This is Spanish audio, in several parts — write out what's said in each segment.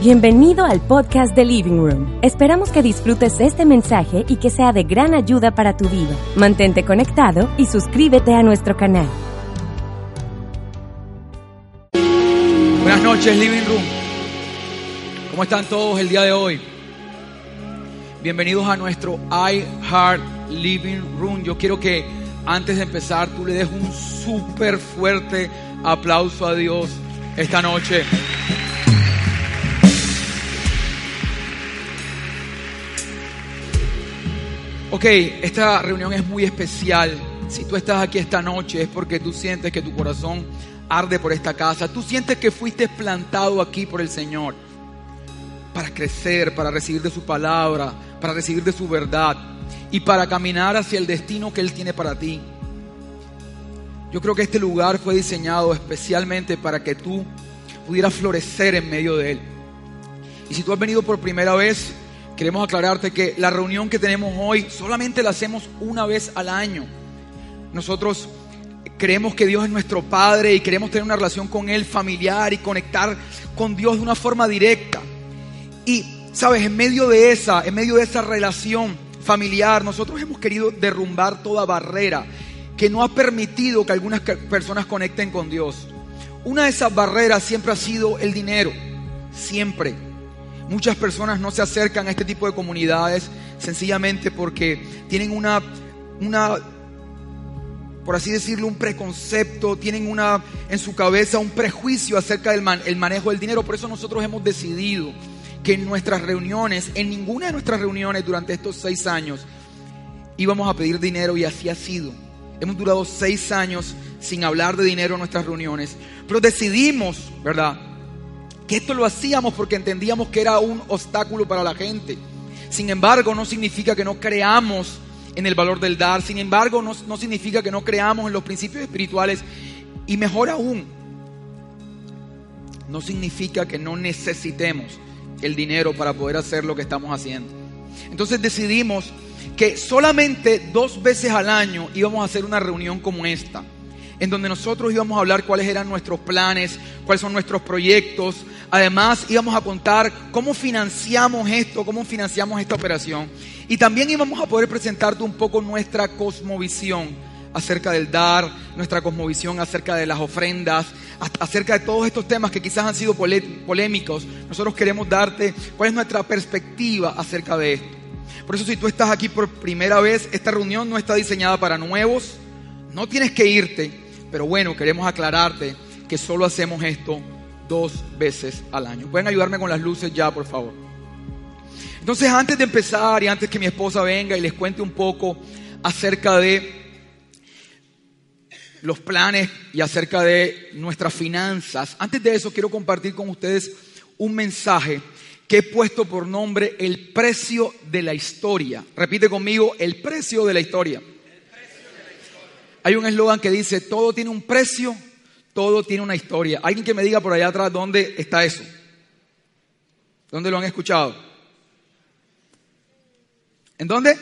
Bienvenido al podcast de Living Room. Esperamos que disfrutes este mensaje y que sea de gran ayuda para tu vida. Mantente conectado y suscríbete a nuestro canal. Buenas noches, Living Room. ¿Cómo están todos el día de hoy? Bienvenidos a nuestro I Heart Living Room. Yo quiero que antes de empezar tú le des un súper fuerte aplauso a Dios esta noche. Ok, esta reunión es muy especial. Si tú estás aquí esta noche es porque tú sientes que tu corazón arde por esta casa. Tú sientes que fuiste plantado aquí por el Señor para crecer, para recibir de su palabra, para recibir de su verdad y para caminar hacia el destino que Él tiene para ti. Yo creo que este lugar fue diseñado especialmente para que tú pudieras florecer en medio de Él. Y si tú has venido por primera vez, queremos aclararte que la reunión que tenemos hoy solamente la hacemos una vez al año. Nosotros creemos que Dios es nuestro Padre y queremos tener una relación con Él familiar y conectar con Dios de una forma directa. Y, sabes, en medio de esa, en medio de esa relación familiar, nosotros hemos querido derrumbar toda barrera que no ha permitido que algunas personas conecten con Dios. Una de esas barreras siempre ha sido el dinero, siempre. Muchas personas no se acercan a este tipo de comunidades sencillamente porque tienen una, una por así decirlo, un preconcepto, tienen una en su cabeza un prejuicio acerca del el manejo del dinero. Por eso nosotros hemos decidido que en nuestras reuniones, en ninguna de nuestras reuniones durante estos seis años, íbamos a pedir dinero y así ha sido. Hemos durado seis años sin hablar de dinero en nuestras reuniones, pero decidimos, ¿verdad? Que esto lo hacíamos porque entendíamos que era un obstáculo para la gente. Sin embargo, no significa que no creamos en el valor del dar. Sin embargo, no, no significa que no creamos en los principios espirituales. Y mejor aún, no significa que no necesitemos el dinero para poder hacer lo que estamos haciendo. Entonces decidimos que solamente dos veces al año íbamos a hacer una reunión como esta, en donde nosotros íbamos a hablar cuáles eran nuestros planes, cuáles son nuestros proyectos. Además íbamos a contar cómo financiamos esto, cómo financiamos esta operación. Y también íbamos a poder presentarte un poco nuestra cosmovisión acerca del dar, nuestra cosmovisión acerca de las ofrendas, acerca de todos estos temas que quizás han sido polémicos. Nosotros queremos darte cuál es nuestra perspectiva acerca de esto. Por eso si tú estás aquí por primera vez, esta reunión no está diseñada para nuevos, no tienes que irte, pero bueno, queremos aclararte que solo hacemos esto dos veces al año. ¿Pueden ayudarme con las luces ya, por favor? Entonces, antes de empezar y antes que mi esposa venga y les cuente un poco acerca de los planes y acerca de nuestras finanzas, antes de eso quiero compartir con ustedes un mensaje que he puesto por nombre el precio de la historia. Repite conmigo, el precio de la historia. Hay un eslogan que dice, todo tiene un precio, todo tiene una historia. Alguien que me diga por allá atrás dónde está eso. ¿Dónde lo han escuchado? ¿En dónde?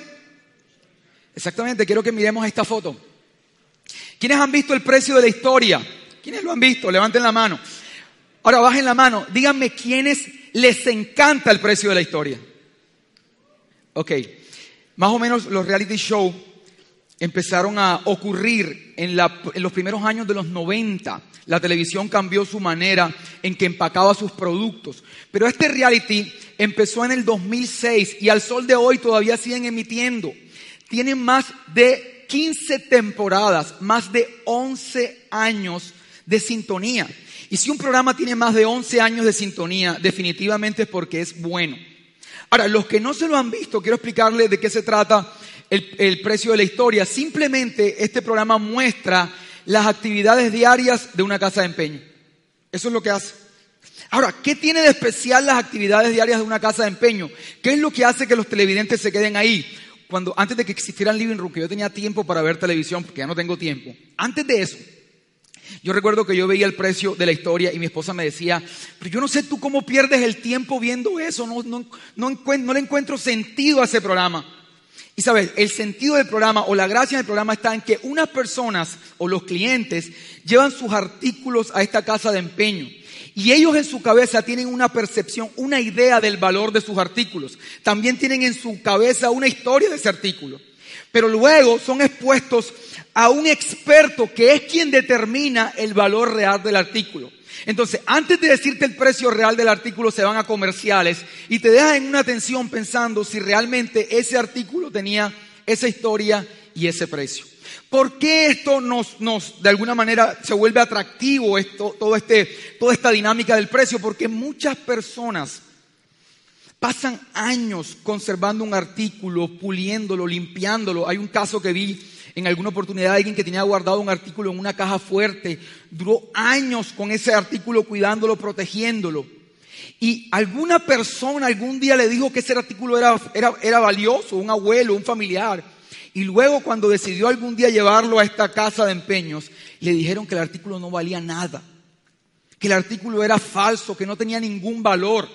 Exactamente, quiero que miremos esta foto. ¿Quiénes han visto el precio de la historia? ¿Quiénes lo han visto? Levanten la mano. Ahora bajen la mano. Díganme quiénes les encanta el precio de la historia. Ok, más o menos los reality shows empezaron a ocurrir en, los primeros años de los 90. La televisión cambió su manera en que empacaba sus productos. Pero este reality empezó en el 2006 y al sol de hoy todavía siguen emitiendo. Tienen más de 15 temporadas, más de 11 años de sintonía. Y si un programa tiene más de 11 años de sintonía, definitivamente es porque es bueno. Ahora, los que no se lo han visto, quiero explicarles de qué se trata el, precio de la historia. Simplemente este programa muestra las actividades diarias de una casa de empeño. Eso es lo que hace. Ahora, ¿qué tiene de especial las actividades diarias de una casa de empeño? ¿Qué es lo que hace que los televidentes se queden ahí? Cuando, antes de que existiera el living room, que yo tenía tiempo para ver televisión, porque ya no tengo tiempo. Antes de eso, yo recuerdo que yo veía el precio de la historia y mi esposa me decía, pero yo no sé tú cómo pierdes el tiempo viendo eso, no, no, no le encuentro sentido a ese programa. Y sabes, el sentido del programa o la gracia del programa está en que unas personas o los clientes llevan sus artículos a esta casa de empeño. Y ellos en su cabeza tienen una percepción, una idea del valor de sus artículos. También tienen en su cabeza una historia de ese artículo. Pero luego son expuestos a un experto que es quien determina el valor real del artículo. Entonces, antes de decirte el precio real del artículo, se van a comerciales y te dejan en una tensión pensando si realmente ese artículo tenía esa historia y ese precio. ¿Por qué esto nos, nos, de alguna manera, se vuelve atractivo esto, todo este, toda esta dinámica del precio? Porque muchas personas pasan años conservando un artículo, puliéndolo, limpiándolo. Hay un caso que vi en alguna oportunidad alguien que tenía guardado un artículo en una caja fuerte, duró años con ese artículo cuidándolo, protegiéndolo. Y alguna persona algún día le dijo que ese artículo era, era, era valioso, un abuelo, un familiar. Y luego cuando decidió algún día llevarlo a esta casa de empeños, le dijeron que el artículo no valía nada, que el artículo era falso, que no tenía ningún valor.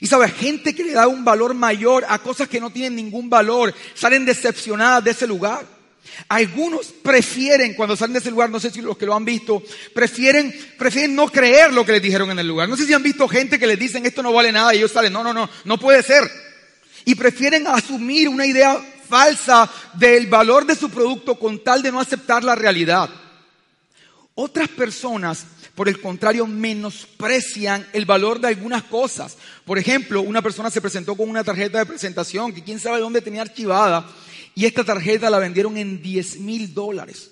Y sabe, gente que le da un valor mayor a cosas que no tienen ningún valor, salen decepcionadas de ese lugar. Algunos prefieren, cuando salen de ese lugar, no sé si los que lo han visto, prefieren, prefieren no creer lo que les dijeron en el lugar. No sé si han visto gente que les dicen esto no vale nada y ellos salen, no, no, no, no puede ser. Y prefieren asumir una idea falsa del valor de su producto con tal de no aceptar la realidad. Otras personas, por el contrario, menosprecian el valor de algunas cosas. Por ejemplo, una persona se presentó con una tarjeta de presentación que quién sabe dónde tenía archivada y esta tarjeta la vendieron en 10 mil dólares.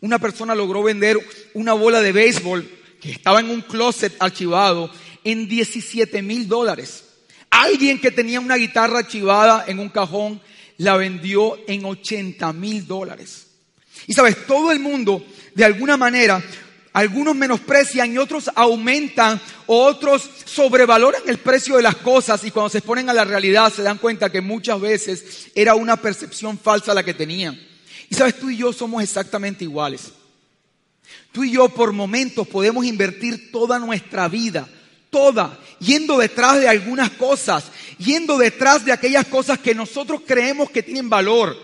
Una persona logró vender una bola de béisbol que estaba en un closet archivado en 17 mil dólares. Alguien que tenía una guitarra archivada en un cajón la vendió en 80 mil dólares. Y sabes, todo el mundo, de alguna manera, algunos menosprecian y otros aumentan, otros sobrevaloran el precio de las cosas y cuando se exponen a la realidad se dan cuenta que muchas veces era una percepción falsa la que tenían. Y sabes, tú y yo somos exactamente iguales. Tú y yo por momentos podemos invertir toda nuestra vida toda, yendo detrás de algunas cosas, yendo detrás de aquellas cosas que nosotros creemos que tienen valor.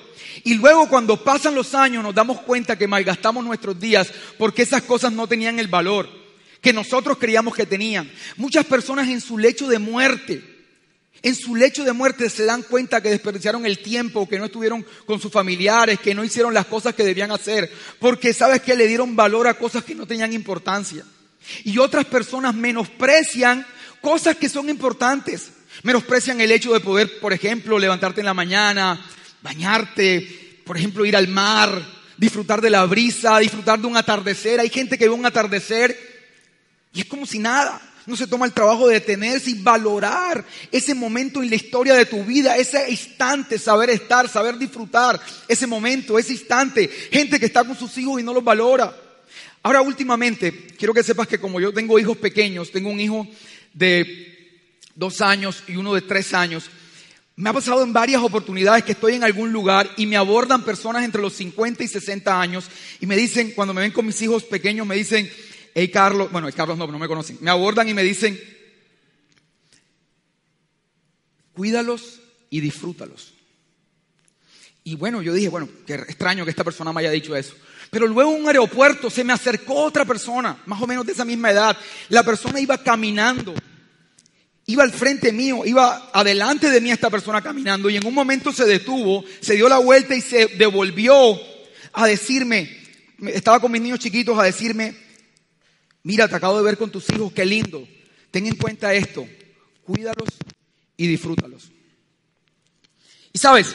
Y luego cuando pasan los años nos damos cuenta que malgastamos nuestros días porque esas cosas no tenían el valor que nosotros creíamos que tenían. Muchas personas en su lecho de muerte, en su lecho de muerte se dan cuenta que desperdiciaron el tiempo, que no estuvieron con sus familiares, que no hicieron las cosas que debían hacer, porque sabes que le dieron valor a cosas que no tenían importancia. Y otras personas menosprecian cosas que son importantes. Menosprecian el hecho de poder, por ejemplo, levantarte en la mañana, bañarte, por ejemplo, ir al mar, disfrutar de la brisa, disfrutar de un atardecer. Hay gente que ve un atardecer y es como si nada. No se toma el trabajo de detenerse y valorar ese momento en la historia de tu vida, ese instante, saber estar, saber disfrutar ese momento, ese instante. Gente que está con sus hijos y no los valora. Ahora últimamente, quiero que sepas que como yo tengo hijos pequeños, tengo un hijo de dos años y uno de tres años, me ha pasado en varias oportunidades que estoy en algún lugar y me abordan personas entre los 50 y 60 años y me dicen, cuando me ven con mis hijos pequeños, me dicen, hey Carlos, bueno, Carlos no, no me conocen, me abordan y me dicen, cuídalos y disfrútalos. Y bueno, yo dije, bueno, qué extraño que esta persona me haya dicho eso. Pero luego en un aeropuerto se me acercó otra persona, más o menos de esa misma edad. La persona iba caminando, iba al frente mío, iba adelante de mí esta persona caminando y en un momento se detuvo, se dio la vuelta y se devolvió a decirme, estaba con mis niños chiquitos a decirme, mira, te acabo de ver con tus hijos, qué lindo. Ten en cuenta esto, cuídalos y disfrútalos. Y sabes,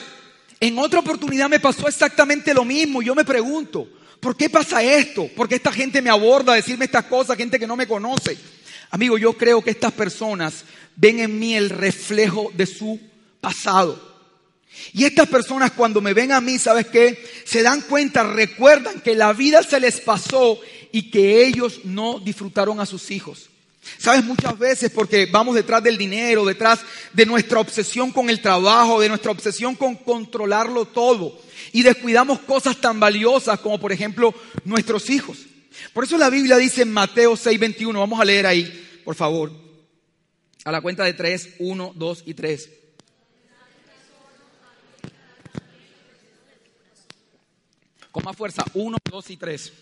en otra oportunidad me pasó exactamente lo mismo. Yo me pregunto, ¿Por qué pasa esto? ¿Por qué esta gente me aborda a decirme estas cosas, gente que no me conoce? Amigo, yo creo que estas personas ven en mí el reflejo de su pasado. Y estas personas cuando me ven a mí, ¿sabes qué? Se dan cuenta, recuerdan que la vida se les pasó y que ellos no disfrutaron a sus hijos. Sabes, muchas veces porque vamos detrás del dinero, detrás de nuestra obsesión con el trabajo, de nuestra obsesión con controlarlo todo. Y descuidamos cosas tan valiosas como por ejemplo nuestros hijos. Por eso la Biblia dice en Mateo 6:21, vamos a leer ahí, por favor. A la cuenta de 3, 1, 2 y 3. Con más fuerza, 1, 2 y 3.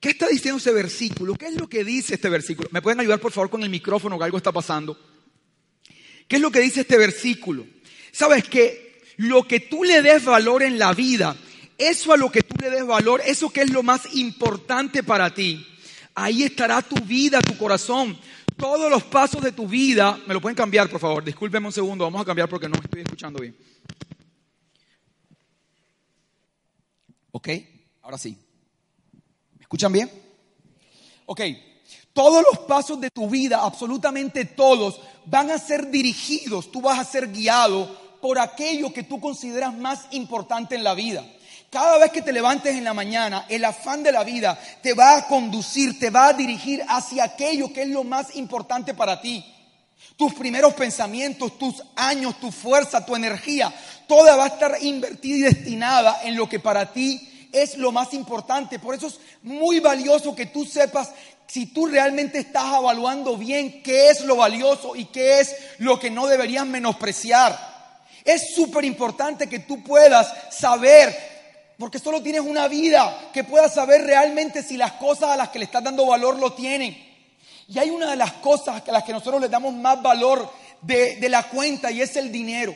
¿Qué está diciendo ese versículo? ¿Qué es lo que dice este versículo? ¿Me pueden ayudar por favor con el micrófono que algo está pasando? ¿Qué es lo que dice este versículo? Sabes que lo que tú le des valor en la vida, eso a lo que tú le des valor, eso que es lo más importante para ti, ahí estará tu vida, tu corazón. Todos los pasos de tu vida, me lo pueden cambiar por favor, discúlpenme un segundo, vamos a cambiar porque no me estoy escuchando bien. ¿Ok? Ahora sí. ¿Escuchan bien? Ok. Todos los pasos de tu vida, absolutamente todos, van a ser dirigidos, tú vas a ser guiado por aquello que tú consideras más importante en la vida. Cada vez que te levantes en la mañana, el afán de la vida te va a conducir, te va a dirigir hacia aquello que es lo más importante para ti. Tus primeros pensamientos, tus años, tu fuerza, tu energía, toda va a estar invertida y destinada en lo que para ti es lo más importante. Por eso es muy valioso que tú sepas si tú realmente estás evaluando bien qué es lo valioso y qué es lo que no deberías menospreciar. Es súper importante que tú puedas saber, porque solo tienes una vida, que puedas saber realmente si las cosas a las que le estás dando valor lo tienen. Y hay una de las cosas a las que nosotros le damos más valor de, de la cuenta y es el dinero.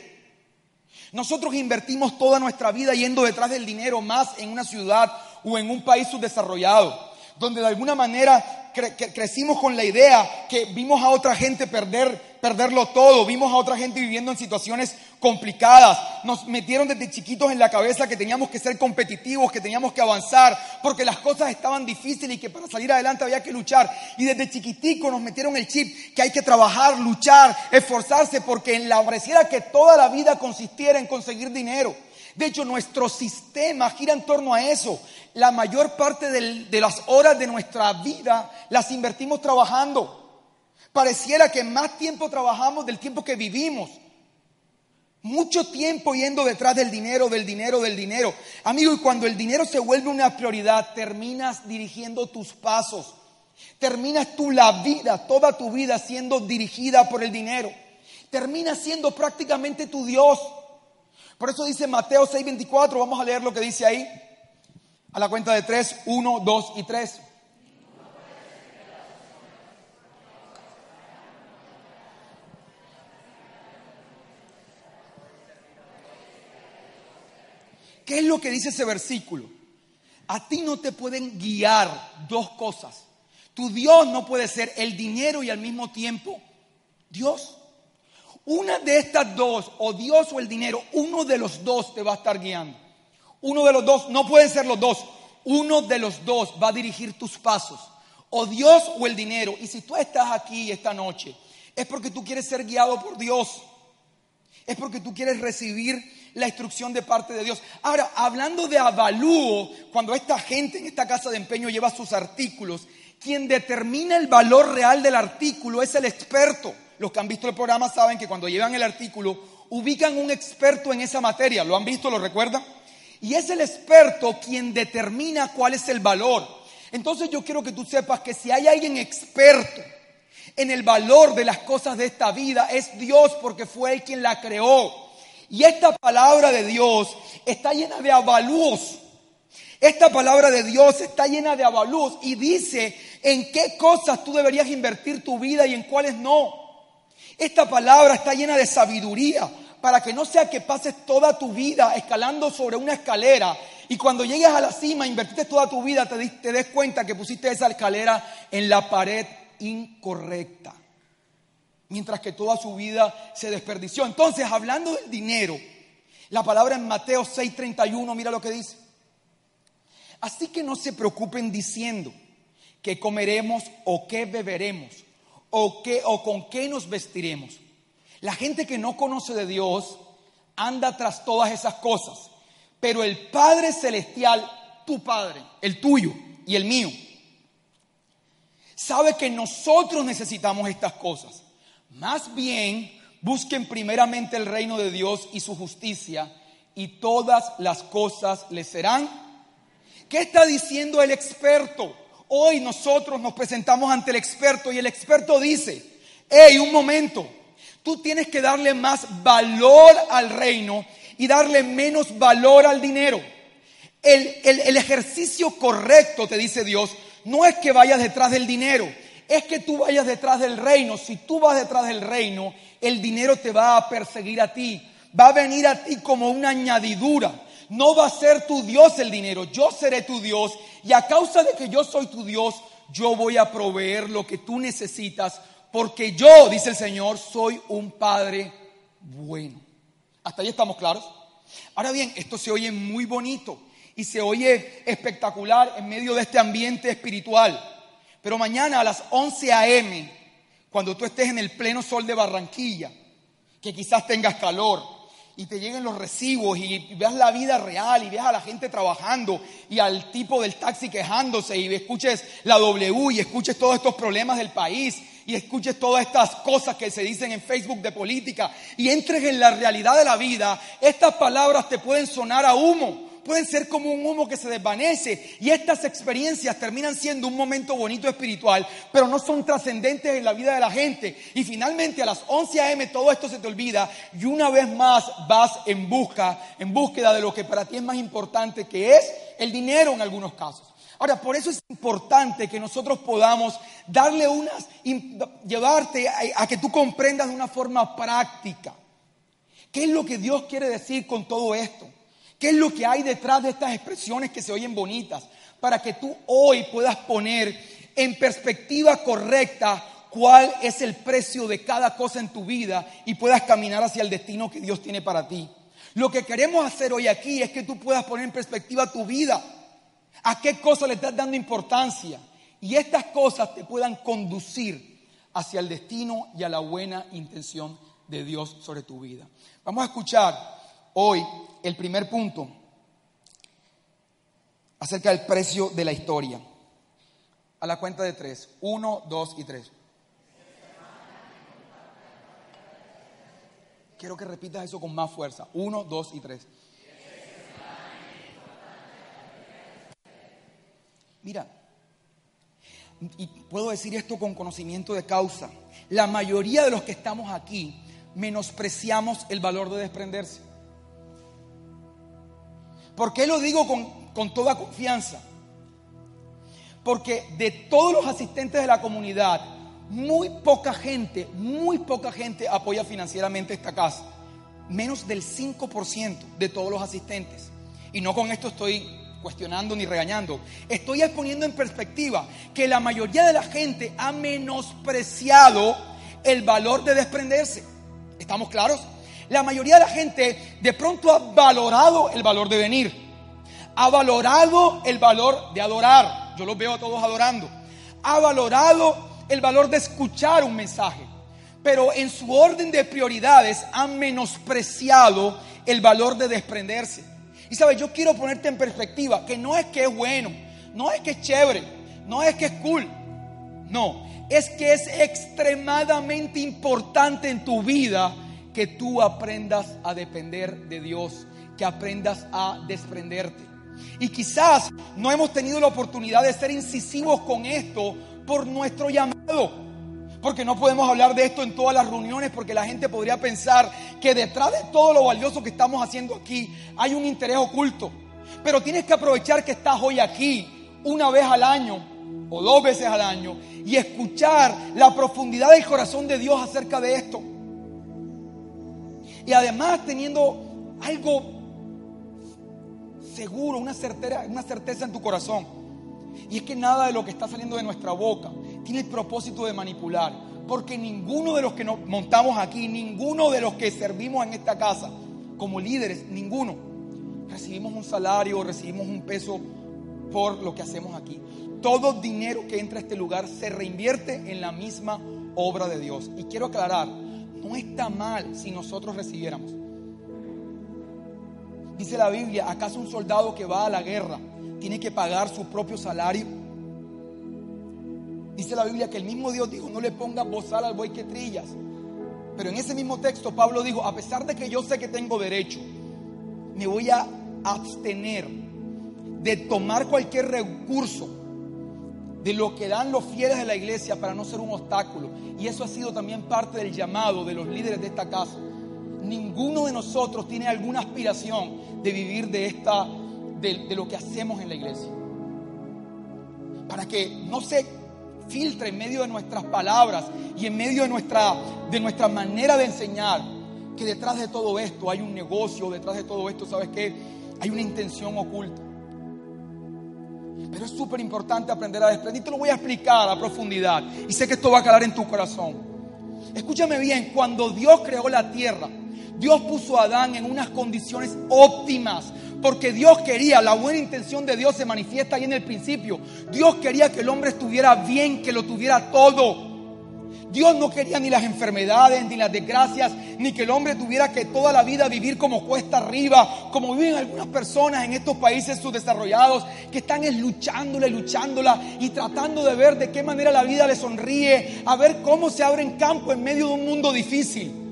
Nosotros invertimos toda nuestra vida yendo detrás del dinero más en una ciudad o en un país subdesarrollado, donde de alguna manera crecimos con la idea que vimos a otra gente perder, perderlo todo, vimos a otra gente viviendo en situaciones complicadas, nos metieron desde chiquitos en la cabeza que teníamos que ser competitivos, que teníamos que avanzar, porque las cosas estaban difíciles y que para salir adelante había que luchar. Y desde chiquitico nos metieron el chip que hay que trabajar, luchar, esforzarse, porque en la pareciera que toda la vida consistiera en conseguir dinero. De hecho, nuestro sistema gira en torno a eso. La mayor parte de las horas de nuestra vida las invertimos trabajando. Pareciera que más tiempo trabajamos del tiempo que vivimos. Mucho tiempo yendo detrás del dinero, del dinero, del dinero. Amigo, y cuando el dinero se vuelve una prioridad, terminas dirigiendo tus pasos. Terminas tú la vida, toda tu vida siendo dirigida por el dinero. Terminas siendo prácticamente tu Dios. Por eso dice Mateo 6:24, vamos a leer lo que dice ahí. A la cuenta de 3, 1, 2 y 3. ¿Qué es lo que dice ese versículo? A ti no te pueden guiar dos cosas. Tu Dios no puede ser el dinero y al mismo tiempo Dios. Una de estas dos, o Dios o el dinero, uno de los dos te va a estar guiando. Uno de los dos, no pueden ser los dos, uno de los dos va a dirigir tus pasos. O Dios o el dinero. Y si tú estás aquí esta noche, es porque tú quieres ser guiado por Dios. Es porque tú quieres recibir la instrucción de parte de Dios. Ahora, hablando de avalúo, cuando esta gente en esta casa de empeño lleva sus artículos, quien determina el valor real del artículo es el experto. Los que han visto el programa saben que cuando llevan el artículo, ubican un experto en esa materia. ¿Lo han visto? ¿Lo recuerdan? Y es el experto quien determina cuál es el valor. Entonces yo quiero que tú sepas que si hay alguien experto en el valor de las cosas de esta vida, es Dios porque fue Él quien la creó. Y esta palabra de Dios está llena de avalúos. Esta palabra de Dios está llena de avalúos y dice en qué cosas tú deberías invertir tu vida y en cuáles no. Esta palabra está llena de sabiduría para que no sea que pases toda tu vida escalando sobre una escalera y cuando llegues a la cima, invertiste toda tu vida, te, te des cuenta que pusiste esa escalera en la pared incorrecta. Mientras que toda su vida se desperdició. Entonces, hablando del dinero, la palabra en Mateo 6:31, mira lo que dice. Así que no se preocupen diciendo que comeremos o qué beberemos o, qué, o con qué nos vestiremos. La gente que no conoce de Dios anda tras todas esas cosas. Pero el Padre Celestial tu Padre, el tuyo y el mío, sabe que nosotros necesitamos estas cosas. Más bien, busquen primeramente el reino de Dios y su justicia y todas las cosas les serán. ¿Qué está diciendo el experto? Hoy nosotros nos presentamos ante el experto y el experto dice, hey, un momento, tú tienes que darle más valor al reino y darle menos valor al dinero. El, el, ejercicio correcto, te dice Dios, no es que vayas detrás del dinero, es que tú vayas detrás del reino. Si tú vas detrás del reino, el dinero te va a perseguir a ti, va a venir a ti como una añadidura. No va a ser tu Dios el dinero, yo seré tu Dios y a causa de que yo soy tu Dios, yo voy a proveer lo que tú necesitas, porque yo, dice el Señor, soy un Padre bueno. ¿Hasta ahí estamos claros? Ahora bien, esto se oye muy bonito y se oye espectacular en medio de este ambiente espiritual. Pero mañana a las 11 a.m., cuando tú estés en el pleno sol de Barranquilla, que quizás tengas calor y te lleguen los recibos y veas la vida real y veas a la gente trabajando y al tipo del taxi quejándose y escuches la W y escuches todos estos problemas del país y escuches todas estas cosas que se dicen en Facebook de política y entres en la realidad de la vida, estas palabras te pueden sonar a humo, pueden ser como un humo que se desvanece y estas experiencias terminan siendo un momento bonito espiritual, pero no son trascendentes en la vida de la gente. Y finalmente a las 11 a.m. todo esto se te olvida y una vez más vas en busca, en búsqueda de lo que para ti es más importante, que es el dinero en algunos casos. Ahora, por eso es importante que nosotros podamos darle unas, llevarte a, que tú comprendas de una forma práctica. ¿Qué es lo que Dios quiere decir con todo esto? ¿Qué es lo que hay detrás de estas expresiones que se oyen bonitas? Para que tú hoy puedas poner en perspectiva correcta cuál es el precio de cada cosa en tu vida y puedas caminar hacia el destino que Dios tiene para ti. Lo que queremos hacer hoy aquí es que tú puedas poner en perspectiva tu vida a qué cosa le estás dando importancia y estas cosas te puedan conducir hacia el destino y a la buena intención de Dios sobre tu vida. Vamos a escuchar hoy el primer punto acerca del precio de la historia. A la cuenta de tres. Uno, dos y tres. Quiero que repitas eso con más fuerza. Uno, dos y tres. Mira, y puedo decir esto con conocimiento de causa, la mayoría de los que estamos aquí menospreciamos el valor de desprenderse. ¿Por qué lo digo con, con toda confianza? Porque de todos los asistentes de la comunidad, muy poca gente, muy poca gente apoya financieramente esta casa. Menos del 5% de todos los asistentes. Y no con esto estoy cuestionando ni regañando. Estoy exponiendo en perspectiva que la mayoría de la gente ha menospreciado el valor de desprenderse. ¿Estamos claros? La mayoría de la gente de pronto ha valorado el valor de venir. Ha valorado el valor de adorar. Yo los veo a todos adorando. Ha valorado el valor de escuchar un mensaje. Pero en su orden de prioridades han menospreciado el valor de desprenderse. Y sabes, yo quiero ponerte en perspectiva que no es que es bueno, no es que es chévere, no es que es cool. No, es que es extremadamente importante en tu vida que tú aprendas a depender de Dios, que aprendas a desprenderte. Y quizás no hemos tenido la oportunidad de ser incisivos con esto por nuestro llamado porque no podemos hablar de esto en todas las reuniones, porque la gente podría pensar que detrás de todo lo valioso que estamos haciendo aquí hay un interés oculto. Pero tienes que aprovechar que estás hoy aquí una vez al año o dos veces al año y escuchar la profundidad del corazón de Dios acerca de esto. Y además teniendo algo seguro, una, certeza, una certeza en tu corazón. Y es que nada de lo que está saliendo de nuestra boca tiene el propósito de manipular. Porque ninguno de los que nos montamos aquí, ninguno de los que servimos en esta casa, como líderes, ninguno, recibimos un salario, recibimos un peso por lo que hacemos aquí. Todo dinero que entra a este lugar se reinvierte en la misma obra de Dios. Y quiero aclarar, no está mal si nosotros recibiéramos. Dice la Biblia, ¿acaso un soldado que va a la guerra tiene que pagar su propio salario? Dice la Biblia que el mismo Dios dijo, no le pongas bozal al buey que trillas. Pero en ese mismo texto Pablo dijo, a pesar de que yo sé que tengo derecho, me voy a abstener de tomar cualquier recurso de lo que dan los fieles de la iglesia para no ser un obstáculo. Y eso ha sido también parte del llamado de los líderes de esta casa. Ninguno de nosotros tiene alguna aspiración de vivir de esta de, de lo que hacemos en la iglesia. Para que no se filtre en medio de nuestras palabras y en medio de nuestra, de nuestra manera de enseñar que detrás de todo esto hay un negocio, detrás de todo esto, ¿sabes qué? Hay una intención oculta. Pero es súper importante aprender a desprender. Y te lo voy a explicar a profundidad. Y sé que esto va a calar en tu corazón. Escúchame bien, cuando Dios creó la tierra, Dios puso a Adán en unas condiciones óptimas porque Dios quería, la buena intención de Dios se manifiesta ahí en el principio. Dios quería que el hombre estuviera bien, que lo tuviera todo. Dios no quería ni las enfermedades, ni las desgracias, ni que el hombre tuviera que toda la vida vivir como cuesta arriba, como viven algunas personas en estos países subdesarrollados, que están es luchándola y luchándola y tratando de ver de qué manera la vida le sonríe, a ver cómo se abre en campo en medio de un mundo difícil.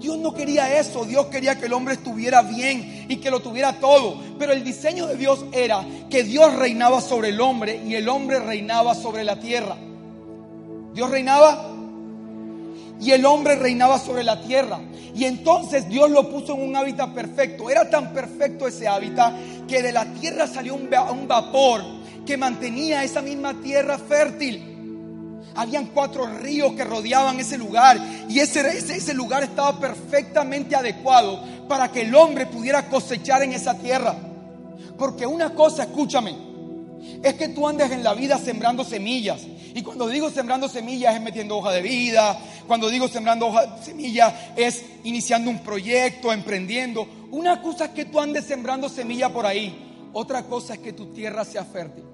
Dios no quería eso, Dios quería que el hombre estuviera bien y que lo tuviera todo. Pero el diseño de Dios era que Dios reinaba sobre el hombre y el hombre reinaba sobre la tierra. Dios reinaba y el hombre reinaba sobre la tierra. Y entonces Dios lo puso en un hábitat perfecto. Era tan perfecto ese hábitat que de la tierra salió un, vapor que mantenía esa misma tierra fértil. Habían cuatro ríos que rodeaban ese lugar y ese, ese, lugar estaba perfectamente adecuado para que el hombre pudiera cosechar en esa tierra. Porque una cosa, escúchame, es que tú andes en la vida sembrando semillas. Y cuando digo sembrando semillas es metiendo hoja de vida. Cuando digo sembrando hoja semillas es iniciando un proyecto, emprendiendo. Una cosa es que tú andes sembrando semilla por ahí. Otra cosa es que tu tierra sea fértil.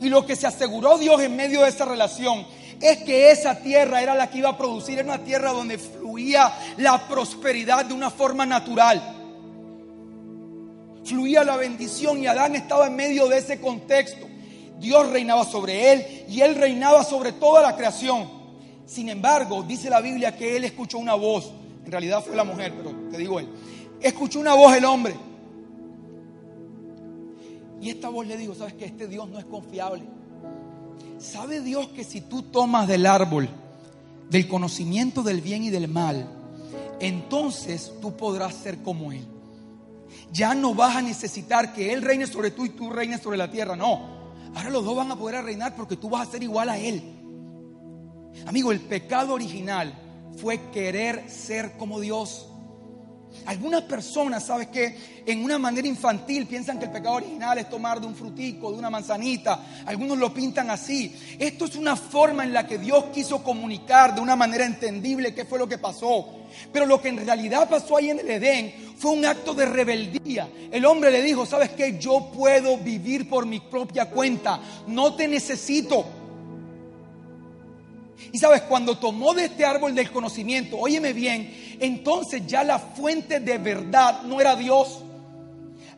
Y lo que se aseguró Dios en medio de esa relación es que esa tierra era la que iba a producir, era una tierra donde fluía la prosperidad de una forma natural. Fluía la bendición y Adán estaba en medio de ese contexto. Dios reinaba sobre él y él reinaba sobre toda la creación. Sin embargo, dice la Biblia que él escuchó una voz. En realidad fue la mujer, pero te digo él. Escuchó una voz el hombre y esta voz le dijo, ¿sabes que Este Dios no es confiable. ¿Sabe Dios que si tú tomas del árbol del conocimiento del bien y del mal, entonces tú podrás ser como Él? Ya no vas a necesitar que Él reine sobre tú y tú reines sobre la tierra, no. Ahora los dos van a poder reinar porque tú vas a ser igual a Él. Amigo, el pecado original fue querer ser como Dios. Algunas personas, ¿sabes qué? En una manera infantil piensan que el pecado original es tomar de un frutico, de una manzanita. Algunos lo pintan así. Esto es una forma en la que Dios quiso comunicar de una manera entendible qué fue lo que pasó. Pero lo que en realidad pasó ahí en el Edén fue un acto de rebeldía. El hombre le dijo, ¿sabes qué? Yo puedo vivir por mi propia cuenta. No te necesito. Y sabes, cuando tomó de este árbol del conocimiento, óyeme bien, entonces ya la fuente de verdad no era Dios.